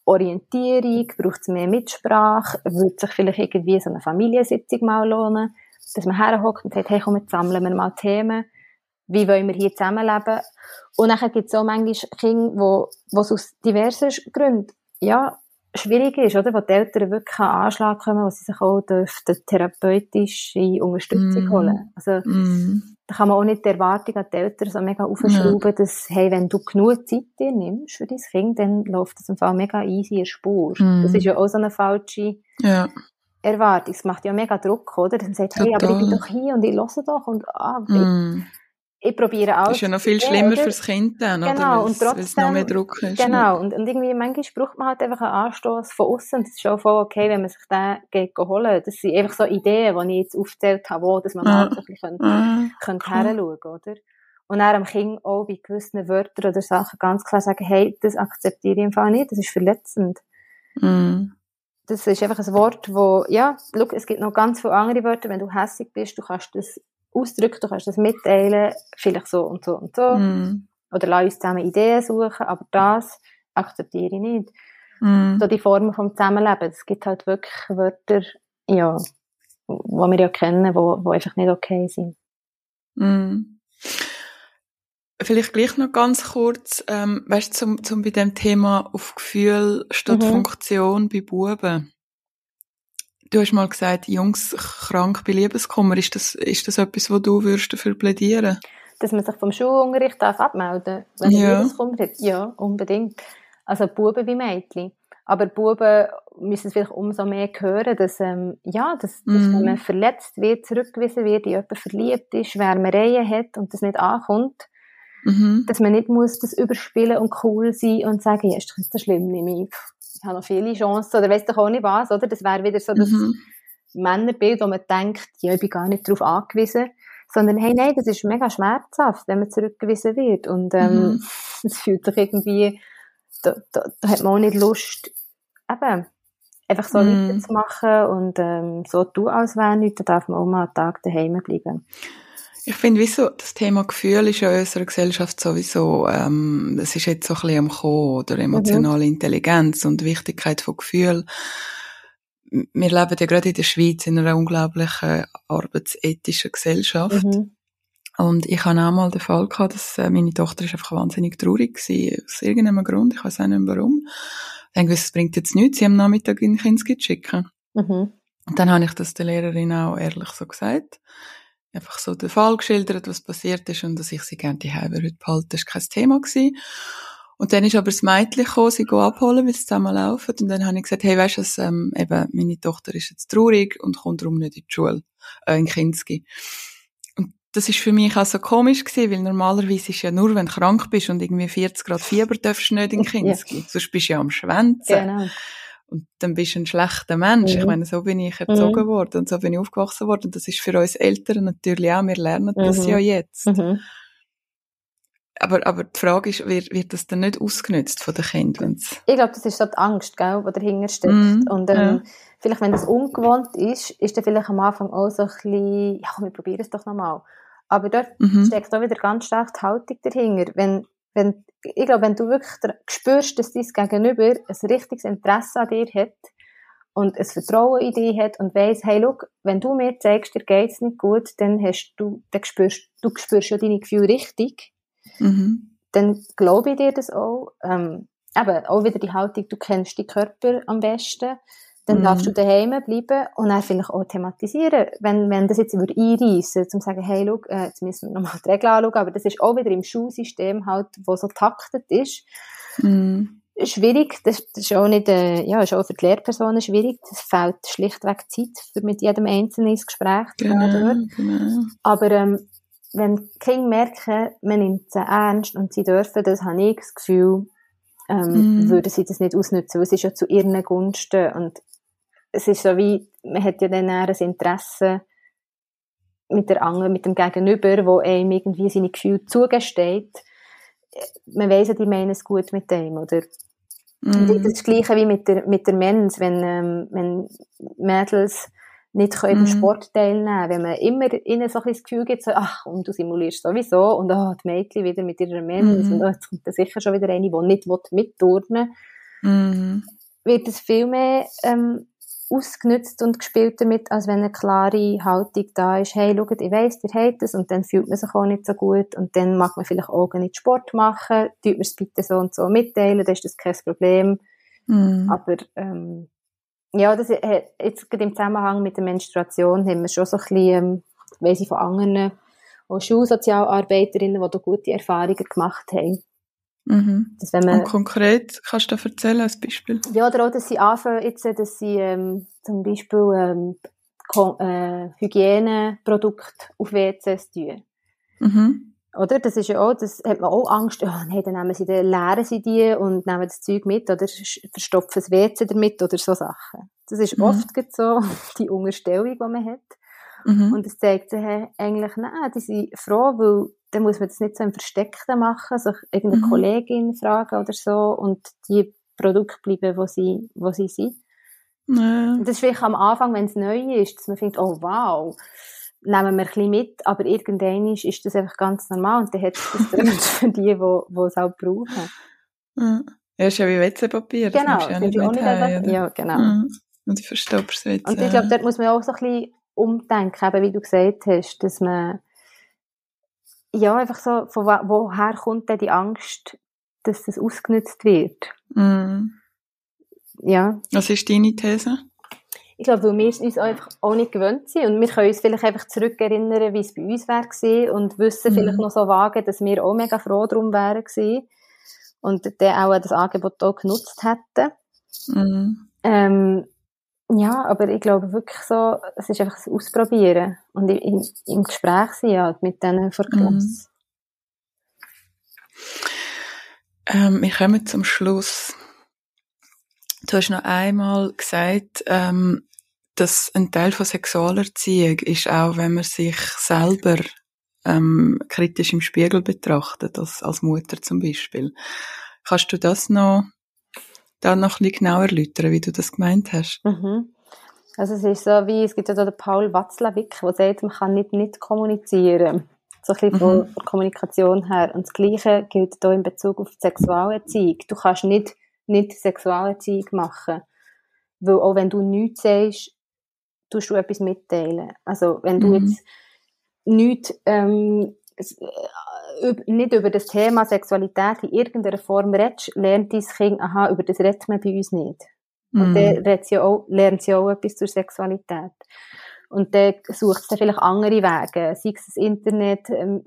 Orientierung, braucht es mehr Mitsprache, würde sich vielleicht irgendwie so eine Familiensitzung mal lohnen, dass man herhockt und sagt, hey, komm, jetzt sammeln wir mal Themen, wie wollen wir hier zusammenleben? Und dann gibt es auch manchmal Kinder, wo es aus diversen Gründen, ja, schwierig ist, oder? Wo die Eltern wirklich an Anschlag kommen, wo sie sich auch dürften therapeutische Unterstützung mm. holen. Also, mm. da kann man auch nicht die Erwartung an die Eltern so mega aufschrauben, ja. dass, hey, wenn du genug Zeit dir nimmst für dein Kind, dann läuft das im Fall mega easy in Spur. Mm. Das ist ja auch so eine falsche ja. Erwartung. Es macht ja mega Druck, oder? Dann sagt, hey, aber ich bin doch hier und ich höre doch und, ah, mm ich probiere auch. Das ist ja noch viel schlimmer fürs Kind dann, genau, oder? Und trotzdem, es noch mehr Druck ist. Genau, und, und irgendwie manchmal braucht man halt einfach einen Anstoß von außen. Das ist schon voll okay, wenn man sich den geht holen. Das sind einfach so Ideen, die ich jetzt aufgezählt habe, wo dass man mal ein bisschen ah, könnte, cool. oder? Und dann am Kind auch bei gewissen Wörtern oder Sachen ganz klar sagen, hey, das akzeptiere ich im Fall nicht, das ist verletzend. Mm. Das ist einfach ein Wort, wo, ja, look, es gibt noch ganz viele andere Wörter, wenn du hässlich bist, du kannst das ausdrücken, du kannst das mitteilen, vielleicht so und so und so. Mm. Oder lass uns zusammen Ideen suchen, aber das akzeptiere ich nicht. Mm. So die Formen vom Zusammenleben, es gibt halt wirklich Wörter, ja, wo wir ja kennen, wo, wo einfach nicht okay sind. Mm. Vielleicht gleich noch ganz kurz, ähm, weißt du, zum, zum bei dem Thema auf Gefühl statt mhm. Funktion bei Buben. Du hast mal gesagt, Jungs krank bei Liebeskummer. Ist das, ist das etwas, wo du würdest dafür plädieren Dass man sich vom Schulunterricht darf abmelden wenn ja. Liebeskummer hat? Ja, unbedingt. Also Buben wie Mädchen. Aber Buben müssen es vielleicht umso mehr hören, dass, ähm, ja, dass, dass mm. wenn man verletzt wird, zurückgewiesen wird, in jemanden verliebt ist, Wärmereien hat und das nicht ankommt, mm dass man nicht muss das überspielen und cool sein und sagen, ja, ist das nicht schlimm, nehme ich ich habe noch viele Chancen oder weiss doch auch nicht was, oder? Das wäre wieder so das mhm. Männerbild, wo man denkt, ja, ich bin gar nicht darauf angewiesen, sondern hey, nein, das ist mega schmerzhaft, wenn man zurückgewiesen wird und ähm, mhm. [LAUGHS] es fühlt sich irgendwie, da, da, da hat man auch nicht Lust, eben, einfach so mhm. weiterzumachen und ähm, so du als wäre nicht, da darf man auch mal einen Tag daheim bleiben. Ich finde, wieso, das Thema Gefühl ist ja in unserer Gesellschaft sowieso, ähm, es ist jetzt so ein bisschen am Kommen, oder emotionale mhm. Intelligenz und Wichtigkeit von Gefühl. Wir leben ja gerade in der Schweiz in einer unglaublichen arbeitsethischen Gesellschaft. Mhm. Und ich hatte auch mal den Fall gehabt, dass äh, meine Tochter ist einfach wahnsinnig traurig war, aus irgendeinem Grund, ich weiß auch nicht warum. Ich denke, es bringt jetzt nichts, sie am Nachmittag in Kinski zu schicken. Mhm. Und dann habe ich das der Lehrerin auch ehrlich so gesagt einfach so den Fall geschildert, was passiert ist und dass ich sie gerne die heute behalten. Das war kein Thema. Gewesen. Und dann ist aber das Mädchen gekommen, sie go abholen, weil sie zusammen laufen. Und dann habe ich gesagt, hey, weißt du, ähm, eben, meine Tochter ist jetzt traurig und kommt darum nicht in die Schule, äh, in Kinski. Und das ist für mich auch so komisch gewesen, weil normalerweise ist ja nur, wenn du krank bist und irgendwie 40 Grad Fieber darfst du nicht in Kinski. Ja. Sonst bist du ja am Schwänzen. Genau. Und dann bist du ein schlechter Mensch. Mhm. Ich meine, so bin ich erzogen mhm. worden und so bin ich aufgewachsen worden. Und das ist für uns Eltern natürlich auch. Wir lernen das mhm. ja jetzt. Mhm. Aber, aber die Frage ist, wird, wird das dann nicht ausgenutzt von den Kindern? Ich glaube, das ist so die Angst, gell, die dahinter steckt. Mhm. Und ähm, ja. vielleicht, wenn das ungewohnt ist, ist dann vielleicht am Anfang auch so ein bisschen, ja, wir probieren es doch nochmal. Aber dort mhm. steckt auch wieder ganz stark die Haltung dahinter. Wenn, wenn ich glaube, wenn du wirklich spürst, dass dein Gegenüber ein richtiges Interesse an dir hat und ein Vertrauen in dich hat und weiss, hey, schau, wenn du mir zeigst, dir geht's nicht gut, dann hast du, dann spürst, du spürst ja deine Gefühle richtig, mhm. dann glaube ich dir das auch. Ähm, eben, auch wieder die Haltung, du kennst die Körper am besten dann mhm. darfst du daheim bleiben und dann vielleicht auch thematisieren. Wenn, wenn das jetzt über einreissen, um zu sagen, hey, schau, äh, jetzt müssen wir nochmal die Regeln anschauen, aber das ist auch wieder im Schulsystem halt, wo so taktet ist. Mhm. Schwierig, das, das ist auch nicht, äh, ja, ist auch für die Lehrpersonen schwierig. Es fehlt schlichtweg Zeit, für mit jedem Einzelnen ins Gespräch zu genau, gehen. Genau. Aber, ähm, wenn Kinder merken, man nimmt sie ernst und sie dürfen das, habe ich das Gefühl, ähm, mm. würden sie das nicht ausnutzen, weil es ist ja zu ihren Gunsten und es ist so wie, man hat ja dann ein Interesse mit der anderen, mit dem Gegenüber, wo einem irgendwie seine Gefühle zugesteht. Man weiss ja, die meinen es gut mit dem, oder? Mm. Das ist das Gleiche wie mit der, mit der Mens, wenn, ähm, wenn Mädels nicht können mm. Sport teilnehmen wenn man immer ihnen so ein das Gefühl gibt, so, ach, und du simulierst sowieso, und oh, die Mädchen wieder mit ihrer Mens, mm. und oh, jetzt kommt da sicher schon wieder eine, die nicht mitturnen will. Mm. wird es viel mehr ähm, ausgenutzt und gespielt damit, als wenn eine klare Haltung da ist, hey, schaut, ich weiss, ihr habt es, und dann fühlt man sich auch nicht so gut, und dann mag man vielleicht auch nicht Sport machen, tut mir es bitte so und so mitteilen, dann ist das kein Problem. Mm. Aber, ähm, ja, das, äh, jetzt gerade im Zusammenhang mit der Menstruation haben wir schon so ein bisschen, ähm, weiss ich von anderen, auch Schulsozialarbeiterinnen, die da gute Erfahrungen gemacht haben. Mhm. Dass man, Und konkret, kannst du da erzählen als Beispiel? Ja, oder auch, dass sie anfangen, jetzt, dass sie ähm, zum Beispiel ähm, äh, Hygieneprodukte auf WCs tun. Mhm. Oder? Das ist ja auch, das hat man auch Angst, oh nein, dann nehmen sie, dann leeren sie die und nehmen das Zeug mit oder verstopfen das WC damit oder so Sachen. Das ist mhm. oft so [LAUGHS] die Unterstellung, die man hat. Mhm. Und es zeigt sich eigentlich, nein, die sind froh, weil dann muss man das nicht so im Versteckten machen, sich irgendeine mhm. Kollegin fragen oder so und die Produkte bleiben, wo sie, wo sie sind. Ja. Das ist vielleicht am Anfang, wenn es neu ist, dass man denkt, oh wow, nehmen wir ein bisschen mit, aber irgendwann ist, das einfach ganz normal und dann hat es [LAUGHS] das für die, die, die es auch brauchen. Ja, ja ist ja wie WC-Papier. Genau, das ja nicht mit heim, ja, genau. Ja. Und du verstopfst WC. Und ich glaube, dort muss man auch so ein bisschen umdenken, eben wie du gesagt hast, dass man ja, einfach so, von woher kommt denn die Angst, dass das ausgenutzt wird? Mm. Ja. Was ist deine These? Ich glaube, weil wir es uns einfach auch nicht gewöhnt sind und wir können uns vielleicht einfach zurückerinnern, wie es bei uns wäre und wissen mm. vielleicht noch so vage, dass wir auch mega froh darum wären gewesen und dann auch das Angebot auch genutzt hätten. Mm. Ähm, ja, aber ich glaube wirklich so, es ist einfach das Ausprobieren und im, im Gespräch sein ja, mit denen vor Klasse. Mhm. Ähm, wir kommen zum Schluss. Du hast noch einmal gesagt, ähm, dass ein Teil von Sexualerziehung ist auch, wenn man sich selber ähm, kritisch im Spiegel betrachtet, als, als Mutter zum Beispiel. Kannst du das noch da noch ein bisschen genauer erläutern, wie du das gemeint hast? Mhm. Also es ist so wie, es gibt ja da den Paul Watzlawick, der sagt, man kann nicht nicht kommunizieren. So ein bisschen von mhm. der Kommunikation her. Und das Gleiche gilt hier in Bezug auf die Sexualerziehung. Du kannst nicht nicht Sexualerziehung machen. Weil auch wenn du nichts sagst, tust du etwas mitteilen. Also wenn du mhm. jetzt nichts ähm, nicht über das Thema Sexualität in irgendeiner Form redest, lernt dein Kind, aha, über das redet man bei uns nicht. Und mm. dann lernt sie, auch, lernt sie auch etwas zur Sexualität. Und dann sucht sie vielleicht andere Wege, sei es das Internet, ähm,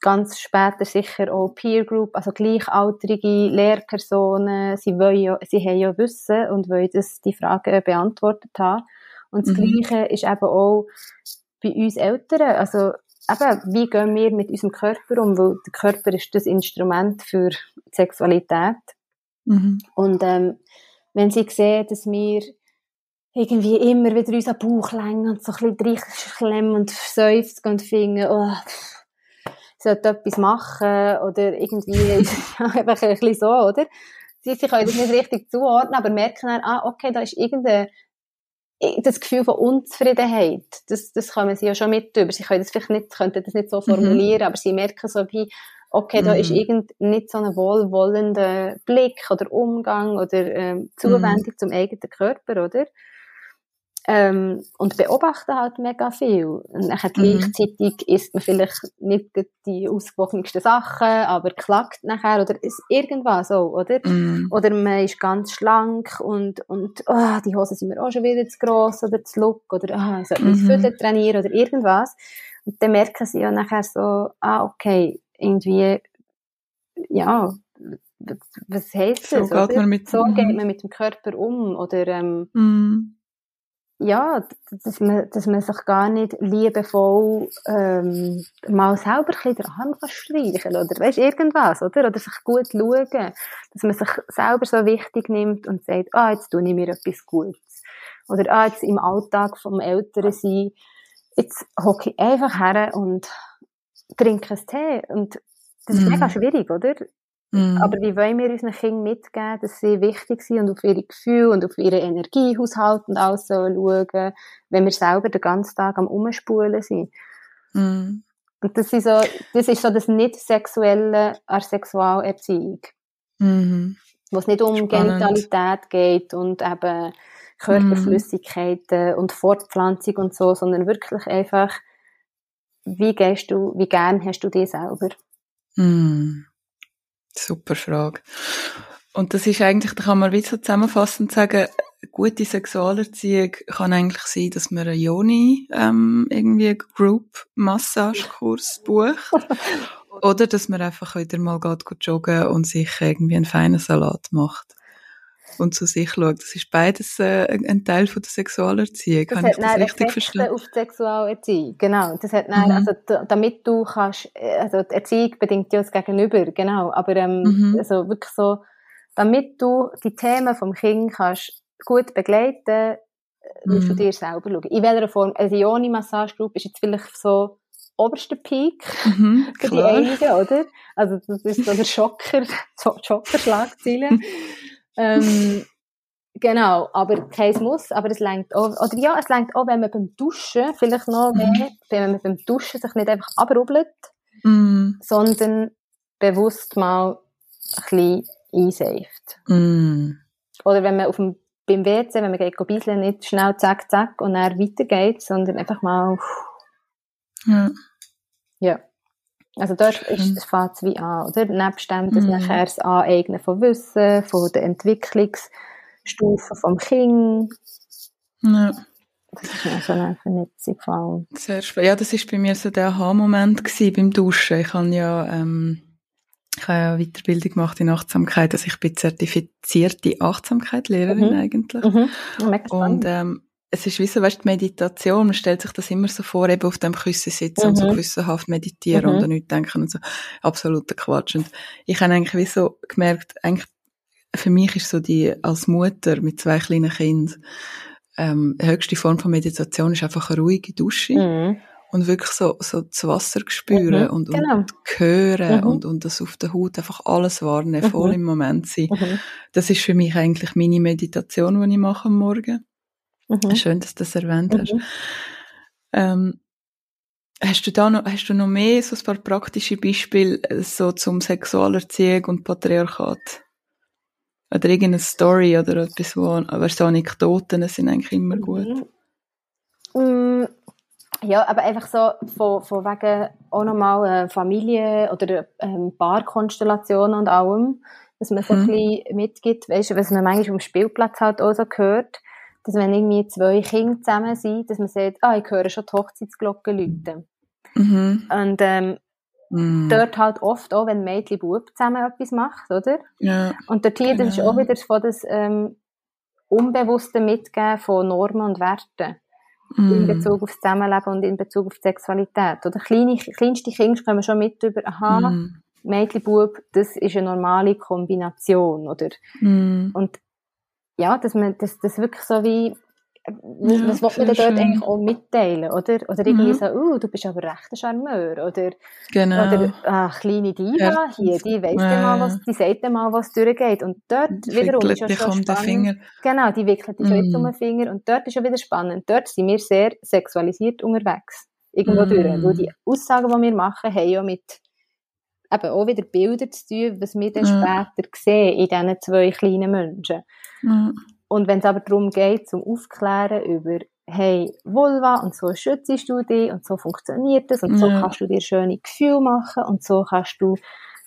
ganz später sicher auch Peer Group, also gleichaltrige Lehrpersonen, sie wollen ja, sie haben ja Wissen und wollen das, die Fragen beantwortet haben. Und das mhm. Gleiche ist eben auch bei uns Eltern, also eben, wie gehen wir mit unserem Körper um? Weil der Körper ist das Instrument für die Sexualität. Mhm. Und ähm, wenn sie sehen, dass wir irgendwie immer wieder unseren Bauch längen und so ein bisschen reinklemmen und seufzen und finden, oh, sollte etwas machen oder irgendwie [LAUGHS] einfach ein bisschen so, oder? Sie, sie können das nicht richtig zuordnen, aber merken dann, ah, okay, da ist irgendein das Gefühl von Unzufriedenheit, das, das kommen sie ja schon mit über. Sie können das vielleicht nicht, könnten das nicht so mhm. formulieren, mhm. aber sie merken so wie, okay, da mhm. ist irgend nicht so ein wohlwollender Blick oder Umgang oder ähm, Zuwendung mhm. zum eigenen Körper, oder? Ähm, und beobachten halt mega viel. Und dann mhm. gleichzeitig isst man vielleicht nicht die ausgewogensten Sachen, aber klagt nachher oder ist irgendwas so, oder? Mhm. Oder man ist ganz schlank und, und oh, die Hosen sind mir auch schon wieder zu gross oder zu look oder oh, ich sollte mhm. Fülle trainieren oder irgendwas. Und dann merken sie ja nachher so, ah, okay, irgendwie, ja, was heisst das? So, geht man, mit, so geht man mit dem Körper um oder ähm, mm ja, dass man, dass man sich gar nicht liebevoll ähm, mal selber ein bisschen den Arm kann oder weißt, irgendwas, oder? Oder sich gut schauen, dass man sich selber so wichtig nimmt und sagt, ah, jetzt tue ich mir etwas Gutes. Oder ah, jetzt im Alltag vom Älteren sein, jetzt hocke ich einfach her und trinke einen Tee. Und das ist mega schwierig, oder? Mhm. Aber wie wollen wir unseren Kindern mitgeben, dass sie wichtig sind und auf ihre Gefühle und auf ihren Energiehaushalt und alles so schauen, wenn wir selber den ganzen Tag am Umspulen sind. Mhm. Und das ist so, das ist so das nicht sexuelle an Sexualerziehung. Mhm. wo es nicht um Spannend. Genitalität geht und eben Körperflüssigkeiten mm. und Fortpflanzung und so, sondern wirklich einfach, wie gehst du, wie gern hast du dich selber? Mm. Super Frage. Und das ist eigentlich, da kann man wie so zusammenfassend sagen, gute Sexualerziehung kann eigentlich sein, dass man eine Yoni ähm, irgendwie Group Massagekurs bucht [LAUGHS] oder dass man einfach wieder mal geht, geht joggen und sich irgendwie einen feinen Salat macht und zu sich schaut. Das ist beides äh, ein Teil von der Sexualerziehung. Das Kann ich das richtig verstehen? auf die Sexualerziehung, genau. Das hat dann, mhm. also, damit du kannst, äh, also die Erziehung bedingt ja das Gegenüber, genau. Aber ähm, mhm. also wirklich so, damit du die Themen vom Kind kannst gut begleiten, musst mhm. du dir selber schauen. In welcher Form, also die Yoni-Massage-Group ist jetzt vielleicht so oberster Peak mhm, [LAUGHS] für die einigen, oder? Also das ist so der Schocker, [LAUGHS] Schocker-Schlagziele. [LAUGHS] ähm, genau, aber kein Muss, aber es lenkt auch, oder ja, es lenkt auch, wenn man beim Duschen, vielleicht noch mhm. wenn man beim Duschen sich nicht einfach abrubbelt, mhm. sondern bewusst mal ein bisschen einseift. Mhm. Oder wenn man auf dem, beim WC, wenn man geht bisschen nicht schnell zack, zack und dann weitergeht, sondern einfach mal, ja. Also dort ist das fängt wie an, oder? Nebst dem, dass mhm. nachher das Aneignen von Wissen, von der Entwicklungsstufe vom Kind. Ja. Das ist mir so eine Vernetzung gefallen. Sehr spannend. Ja, das war bei mir so der Aha-Moment beim Duschen. Ich habe ja, ähm, ich habe ja Weiterbildung gemacht in Achtsamkeit, also ich bin zertifizierte Achtsamkeit-Lehrerin mhm. eigentlich. Mhm. Und ähm, es ist wie so, weißt, die Meditation, man stellt sich das immer so vor, eben auf dem Küssen sitzen mhm. und so mhm. gewissenhaft meditieren mhm. und an nichts denken und so. Absoluter Quatsch. Und ich habe eigentlich wie so gemerkt, eigentlich, für mich ist so die, als Mutter mit zwei kleinen Kindern, ähm, die höchste Form von Meditation ist einfach eine ruhige Dusche. Mhm. Und wirklich so, so das Wasser spüren mhm. und, genau. und hören mhm. und, und das auf der Haut einfach alles wahrnehmen, voll im Moment sein. Das ist für mich eigentlich meine Meditation, die ich mache am Morgen. Mhm. Schön, dass du das erwähnt hast. Mhm. Ähm, hast du da noch, hast du noch mehr so ein paar praktische Beispiele äh, so zum Sexualerziehung und Patriarchat? Oder irgendeine Story oder etwas, wo, aber so Anekdoten sind eigentlich immer mhm. gut. Mhm. Ja, aber einfach so von, von wegen auch nochmal äh, Familie oder ähm, Paarkonstellationen und allem, dass man so mhm. ein bisschen mitgibt, weißt du, was man manchmal am Spielplatz halt auch so gehört, dass wenn irgendwie zwei Kinder zusammen sind, dass man sagt, ah, ich höre schon die Hochzeitsglocke läuten. Mhm. Und ähm, mhm. dort halt oft auch, wenn Mädchen und Bub zusammen etwas macht, oder? Ja. Und dort hier, genau. das ist auch wieder von das ähm, unbewusste Mitgeben von Normen und Werten. Mm. in Bezug auf das Zusammenleben und in Bezug auf die Sexualität. Oder kleine, kleinste Kinder kommen schon mit über, aha, mm. Mädchen, Bub, das ist eine normale Kombination, oder? Mm. Und ja, dass man das, das wirklich so wie, ja, was will man dort eigentlich auch mitteilen, oder? Oder irgendwie mhm. so, uh, du bist aber recht ein Charmeur, oder? Genau. Oder, ach, kleine Diva hier, die weiss ja. mal was, die sagt dir mal, was durchgeht. Und dort wiederum ist ja schon spannend. Finger. Genau, die wickelt die mhm. um den Finger. Und dort ist ja wieder spannend. Dort sind wir sehr sexualisiert unterwegs. Irgendwo mhm. durch. Weil die Aussagen, die wir machen, haben ja mit, eben auch wieder Bilder zu tun, was wir dann mhm. später sehen in diesen zwei kleinen Menschen. Mhm. Und wenn es aber darum geht, zum Aufklären über, hey, Vulva, und so schützt du dich, und so funktioniert das, und so kannst du dir schöne Gefühle machen, und so kannst du,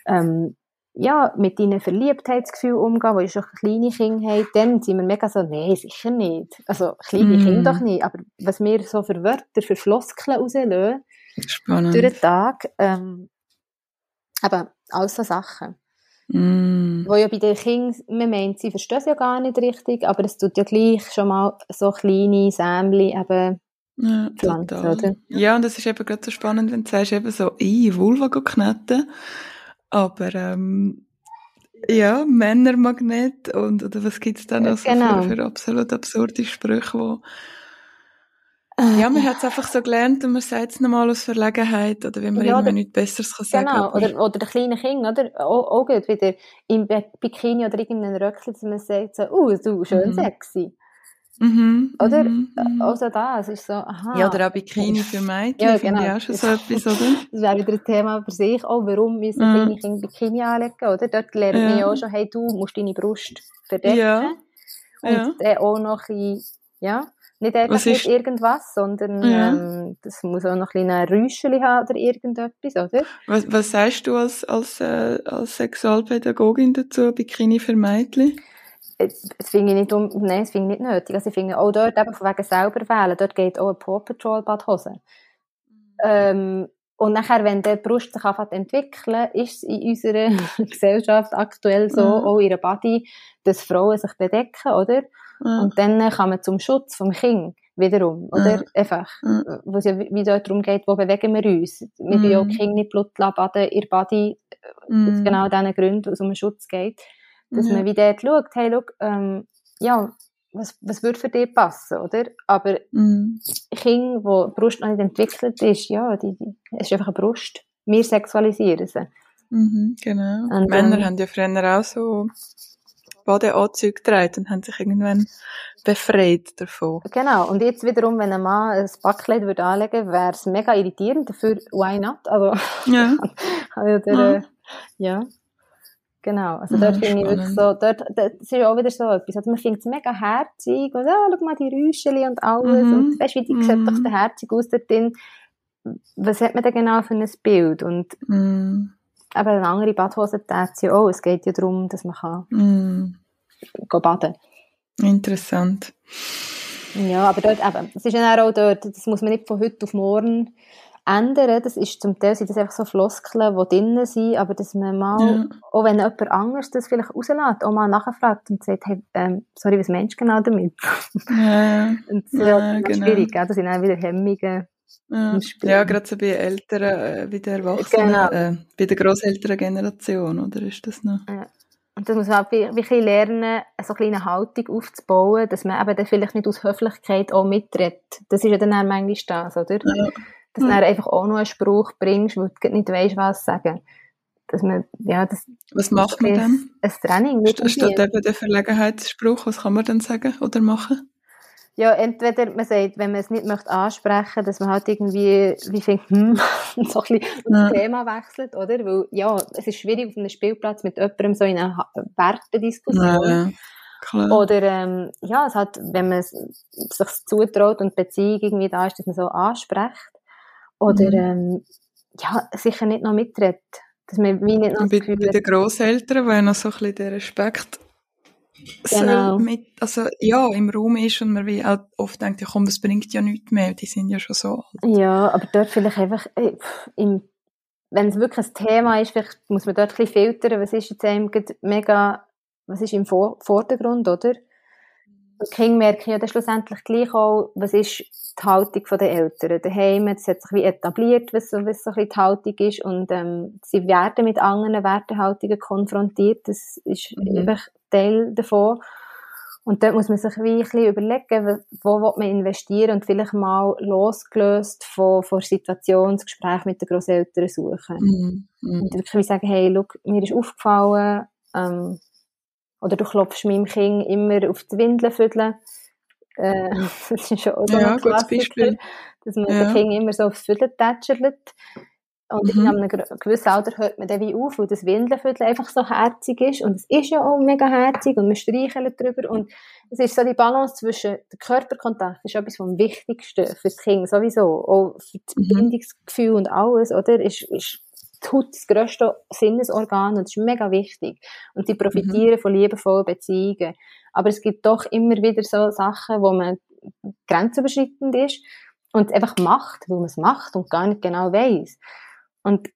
ähm, ja, mit deinen Verliebtheitsgefühlen umgehen, wo ich schon kleine Kinder habe, dann sind wir mega so, nee, sicher nicht. Also, kleine mm. Kinder doch nicht. Aber was wir so für Wörter, für Floskeln rauslösen, Spannend. durch den Tag, ähm, eben, alles so Sachen. Mm. Wo ja bei den Kindern, man meint, sie verstehen es ja gar nicht richtig, aber es tut ja gleich schon mal so kleine Sämli eben ja, pflanzen, oder? Ja, und das ist eben gerade so spannend, wenn du sagst, eben so, ich Vulva kneten, aber ähm, ja, Männermagnet und oder was gibt's da noch genau. so für, für absolut absurde Sprüche, wo ja, man hat es einfach so gelernt und man sagt es nochmal aus Verlegenheit oder wenn man ja, irgendwie nichts Besseres kann sagen Genau, oder, oder der kleine Kind, oder? Auch, auch gut, wieder im Bikini oder irgendeinem Röckchen, dass man sagt so, uh, du, schön mhm. sexy. Mhm, oder? mhm, mhm. Also da, es ist so, aha. Ja, oder auch Bikini für Mädchen, Ja, finde ich genau. auch schon so [LAUGHS] etwas, oder? Das wäre wieder ein Thema für sich. Oh, warum müssen Mhm. kleine Kinder Bikini anlegen, oder? Dort lernt man Ja. ja auch schon, hey, du musst deine Brust verdecken. Ja, Und ja. dann auch noch ein bisschen, ja, nicht einfach mit irgendwas, sondern Ja. ähm, das muss auch noch ein Räuschchen haben oder irgendetwas, oder? Was, was sagst du als, als, äh, als Sexualpädagogin dazu, Bikini für Mädchen? Das das finde ich nicht, um, nein, das finde ich nicht nötig. Also ich finde auch dort eben von wegen selber wählen, dort geht auch eine Paw Patrol Badhose. Ähm, und nachher, wenn die Brust sich anfängt entwickeln, ist es in unserer [LAUGHS] Gesellschaft aktuell so, Mhm. auch ihre Body, dass Frauen sich bedecken, oder? Ja. Und dann kann man zum Schutz vom Kind wiederum, oder? Ja. Einfach. Ja. Wo es ja wieder darum geht, wo bewegen wir uns. Wir mhm. ja auch Kinder nicht Blut baden, ihr Body, aus Mhm. genau diesen Gründen, wo es um den Schutz geht. Dass Ja. man wieder schaut, hey, schau, ähm, ja, was, was würde für dich passen, oder? Aber Mhm. Kinder, wo die Brust noch nicht entwickelt ist, ja, die, die, es ist einfach eine Brust. Wir sexualisieren sie. Mhm, genau. Und, Männer ähm, haben ja früher auch so Badeanzüge getragen und haben sich irgendwann befreit davon. Genau. Und jetzt wiederum, wenn ein Mann ein Backkleid würde anlegen, wäre es mega irritierend. Dafür, why not? Also, Ja. [LAUGHS] also Ja. ja. Genau. Also dort Ja, finde ich wirklich so, dort, das ist ja auch wieder so etwas. Also man findet es mega herzig und, ah, schau mal die Räuschchen und alles. Mhm. Und weißt du, wie die sieht Mhm. doch der herzig aus dort drin. Was hat man denn genau für ein Bild? Und Mhm. Eben eine andere Badhose tät sie auch. Es geht ja darum, dass man kann Mhm. gehen baden Interessant. Ja, aber dort eben, es ist ja auch dort, das muss man nicht von heute auf morgen ändern. Das ist zum Teil sind das einfach so Floskeln, die drinnen sind, aber dass man mal, Ja. auch wenn jemand anderes das vielleicht rauslässt, auch mal nachfragt und sagt, hey, ähm, sorry, was meinst du genau damit? Ja, [LAUGHS] Und das ist Ja, ja, dann genau. schwierig, gell? das sind auch wieder Hemmungen. Ja. Ja gerade so bei älteren, äh, bei den Erwachsenen, Genau. äh, bei der grosselteren Generation, oder ist das noch? Und das muss man auch wirklich lernen, so eine kleine Haltung aufzubauen, dass man eben dann vielleicht nicht aus Höflichkeit auch mitredet. Das ist ja dann auch manchmal das, oder? Ja. Dass du dann einfach auch noch einen Spruch bringst, weil du nicht weißt, was sagen. Dass man, ja, das Was macht man dann? ein Training St- Statt eben der Verlegenheitsspruch, was kann man dann sagen oder machen? Ja, entweder man sagt, wenn man es nicht möchte ansprechen, dass man halt irgendwie, wie findet, hm, [LAUGHS] so ein bisschen Ja. das Thema wechselt, oder? Weil, ja, es ist schwierig auf einem Spielplatz mit jemandem so in einer Wertediskussion. Ja, klar. Oder, ähm, ja, es hat, wenn man es- sich zutraut und Beziehung irgendwie da ist, dass man so anspricht. Oder, Mhm. ähm, ja, sicher nicht noch mitredet. Dass man wie nicht noch bei, bei den Grosseltern, wo ja noch so ein bisschen der Respekt Genau. mit, also ja, im Raum ist und man wie auch oft denkt, ja komm, das bringt ja nichts mehr, die sind ja schon so alt. Ja, aber dort vielleicht einfach, äh, im, wenn es wirklich ein Thema ist, vielleicht muss man dort ein bisschen filtern, was ist jetzt einem mega, was ist im Vor Vordergrund, oder? Und die Kinder merken ja dann schlussendlich gleich auch, was ist die Haltung der Eltern daheim, das hat sich wie etabliert, was so, was so ein bisschen die Haltung ist und ähm, sie werden mit anderen Wertehaltungen konfrontiert, das ist Mhm. einfach Teil davon. Und dort muss man sich wie ein bisschen überlegen, wo will man investieren und vielleicht mal losgelöst von, von Situation das Gespräch mit den Grosseltern suchen. Mhm. Mhm. Und wirklich wie sagen, hey, look, mir ist aufgefallen, ähm, oder du klopfst meinem Kind immer auf die Windeln füdeln. Äh, [LAUGHS] das ist schon so Ja, ein Klassiker, dass man Ja. dem Kind immer so aufs Füdeln tätschert. Und Mhm. in einem gewissen Alter hört man dann wie auf, weil das Windelviertel einfach so herzig ist. Und es ist ja auch mega herzig und wir streicheln drüber. Und es ist so die Balance zwischen der Körperkontakt, ist etwas vom Wichtigsten für das Kind sowieso. Auch für das Mhm. Bindungsgefühl und alles, oder? Ist, ist die Haut das grösste Sinnesorgan und das ist mega wichtig. Und sie profitieren von liebevollen Beziehungen. Aber es gibt doch immer wieder so Sachen, wo man grenzüberschreitend ist und einfach macht, weil man es macht und gar nicht genau weiß. Und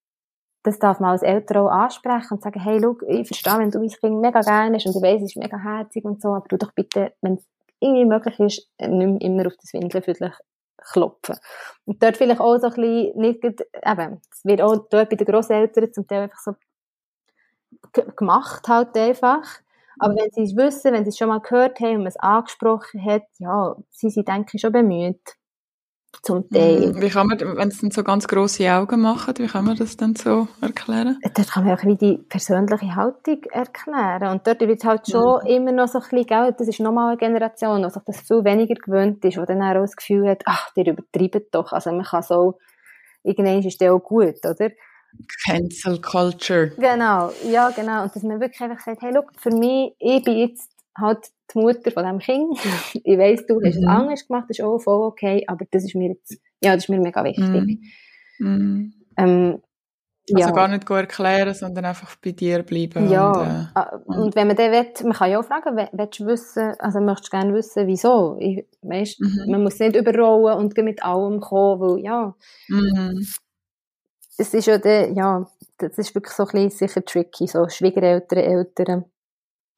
das darf man als Eltern auch ansprechen und sagen, hey, schau, ich verstehe, wenn du mein Kind mega gerne hast und ich weiss, es ist mega herzig und so, aber du doch bitte, wenn es irgendwie möglich ist, nicht mehr immer auf das Windelviertel klopfen. Und dort vielleicht auch so ein bisschen, nicht, eben, es wird auch dort bei den Grosseltern zum Teil einfach so gemacht halt einfach. Aber wenn sie es wissen, wenn sie es schon mal gehört haben und man es angesprochen hat, ja, sie sind, denke ich, schon bemüht. Zum Teil. Mhm. Wie kann man, wenn es dann so ganz grosse Augen machen, wie kann man das dann so erklären? Dort kann man auch wie die persönliche Haltung erklären. Und dort wird es halt schon mhm. immer noch so ein bisschen, gell, das ist nochmal eine Generation, die sich das viel weniger gewöhnt ist, die dann auch das Gefühl hat, ach, die übertreiben doch. Also man kann so, irgendwann ist das auch gut, oder? Cancel Culture. Genau, ja, genau. Und dass man wirklich einfach sagt, hey, look, für mich, ich bin jetzt halt die Mutter von diesem Kind. [LAUGHS] ich weiss, du hast mhm. es anders gemacht, das ist auch voll okay, aber das ist mir jetzt, ja, das ist mir mega wichtig. Mhm. mhm. Ähm, also ja. gar nicht erklären, sondern einfach bei dir bleiben. Ja, und, äh, ah, und wenn man dann will, man kann ja auch fragen, willst du wissen, also möchtest du gerne wissen, wieso? Ich, weißt, mhm. Man muss nicht überrollen und mit allem kommen, weil ja, mhm. es ist ja, der, ja, das ist wirklich so ein bisschen sicher tricky, so Schwiegereltern, Eltern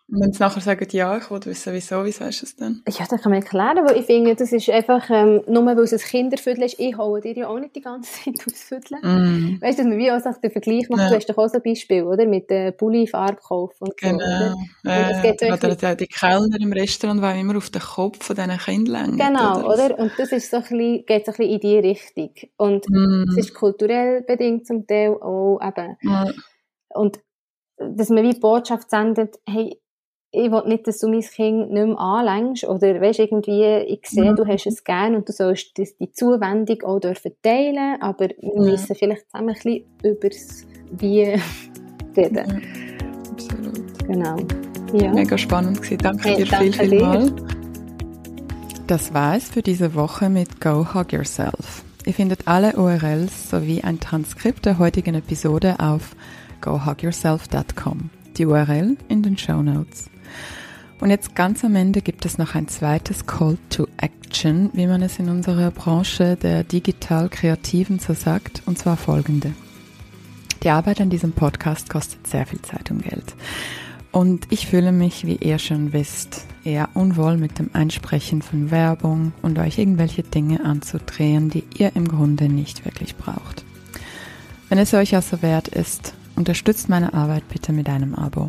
wenn sie nachher sagen, ja, ich wollte wissen, wieso, wie sagst du es denn? Ja, das kann man erklären, weil ich finde, das ist einfach, ähm, nur weil es ein Kinderviertel ist, ich hole dir ja auch nicht die ganze [LAUGHS] Zeit aufs Viertel. Mm. Weißt du, dass man wie auch sagt, den Vergleich macht, ja. du hast doch auch so ein Beispiel, oder? Mit der Pulli-Farbe kaufen und genau. so. Oder? Und geht oder die, die Kellner im Restaurant wollen immer auf den Kopf von diesen Kindern Genau, oder? oder? Und das ist so ein bisschen, geht so ein bisschen in die Richtung. Und es mm. ist kulturell bedingt zum Teil auch eben. Ja. Und dass man wie die Botschaft sendet, hey, ich will nicht, dass du mein Kind nicht mehr anlängst oder weißt, irgendwie, ich sehe, du hast es gern und du sollst die Zuwendung auch dürfen teilen, aber wir müssen vielleicht zusammen ein bisschen über das Wie [LAUGHS] reden. Ja, absolut. Genau. Ja. Mega spannend gewesen. Danke hey, dir danke viel, viel mal. Das war es für diese Woche mit Go Hug Yourself. Ihr findet alle URLs sowie ein Transkript der heutigen Episode auf gohugyourself.com. Die URL in den Show Notes. Und jetzt ganz am Ende gibt es noch ein zweites Call to Action, wie man es in unserer Branche der digital-kreativen so sagt, und zwar folgende. Die Arbeit an diesem Podcast kostet sehr viel Zeit und Geld. Und ich fühle mich, wie ihr schon wisst, eher unwohl mit dem Einsprechen von Werbung und euch irgendwelche Dinge anzudrehen, die ihr im Grunde nicht wirklich braucht. Wenn es euch also wert ist, unterstützt meine Arbeit bitte mit einem Abo.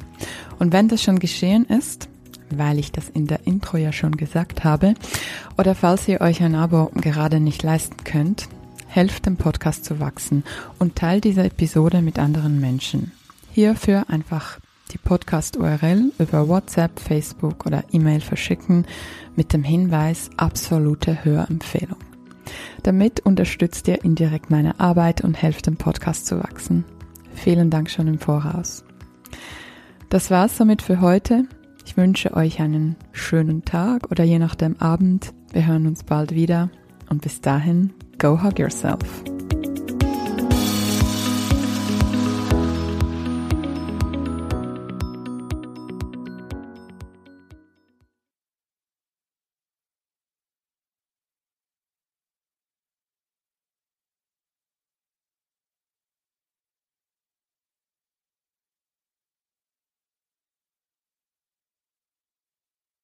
Und wenn das schon geschehen ist, weil ich das in der Intro ja schon gesagt habe. Oder falls ihr euch ein Abo gerade nicht leisten könnt, helft dem Podcast zu wachsen und teilt diese Episode mit anderen Menschen. Hierfür einfach die Podcast-URL über WhatsApp, Facebook oder E-Mail verschicken mit dem Hinweis absolute Hörempfehlung. Damit unterstützt ihr indirekt meine Arbeit und helft dem Podcast zu wachsen. Vielen Dank schon im Voraus. Das war's somit für heute. Ich wünsche euch einen schönen Tag oder je nachdem Abend. Wir hören uns bald wieder und bis dahin, go hug yourself.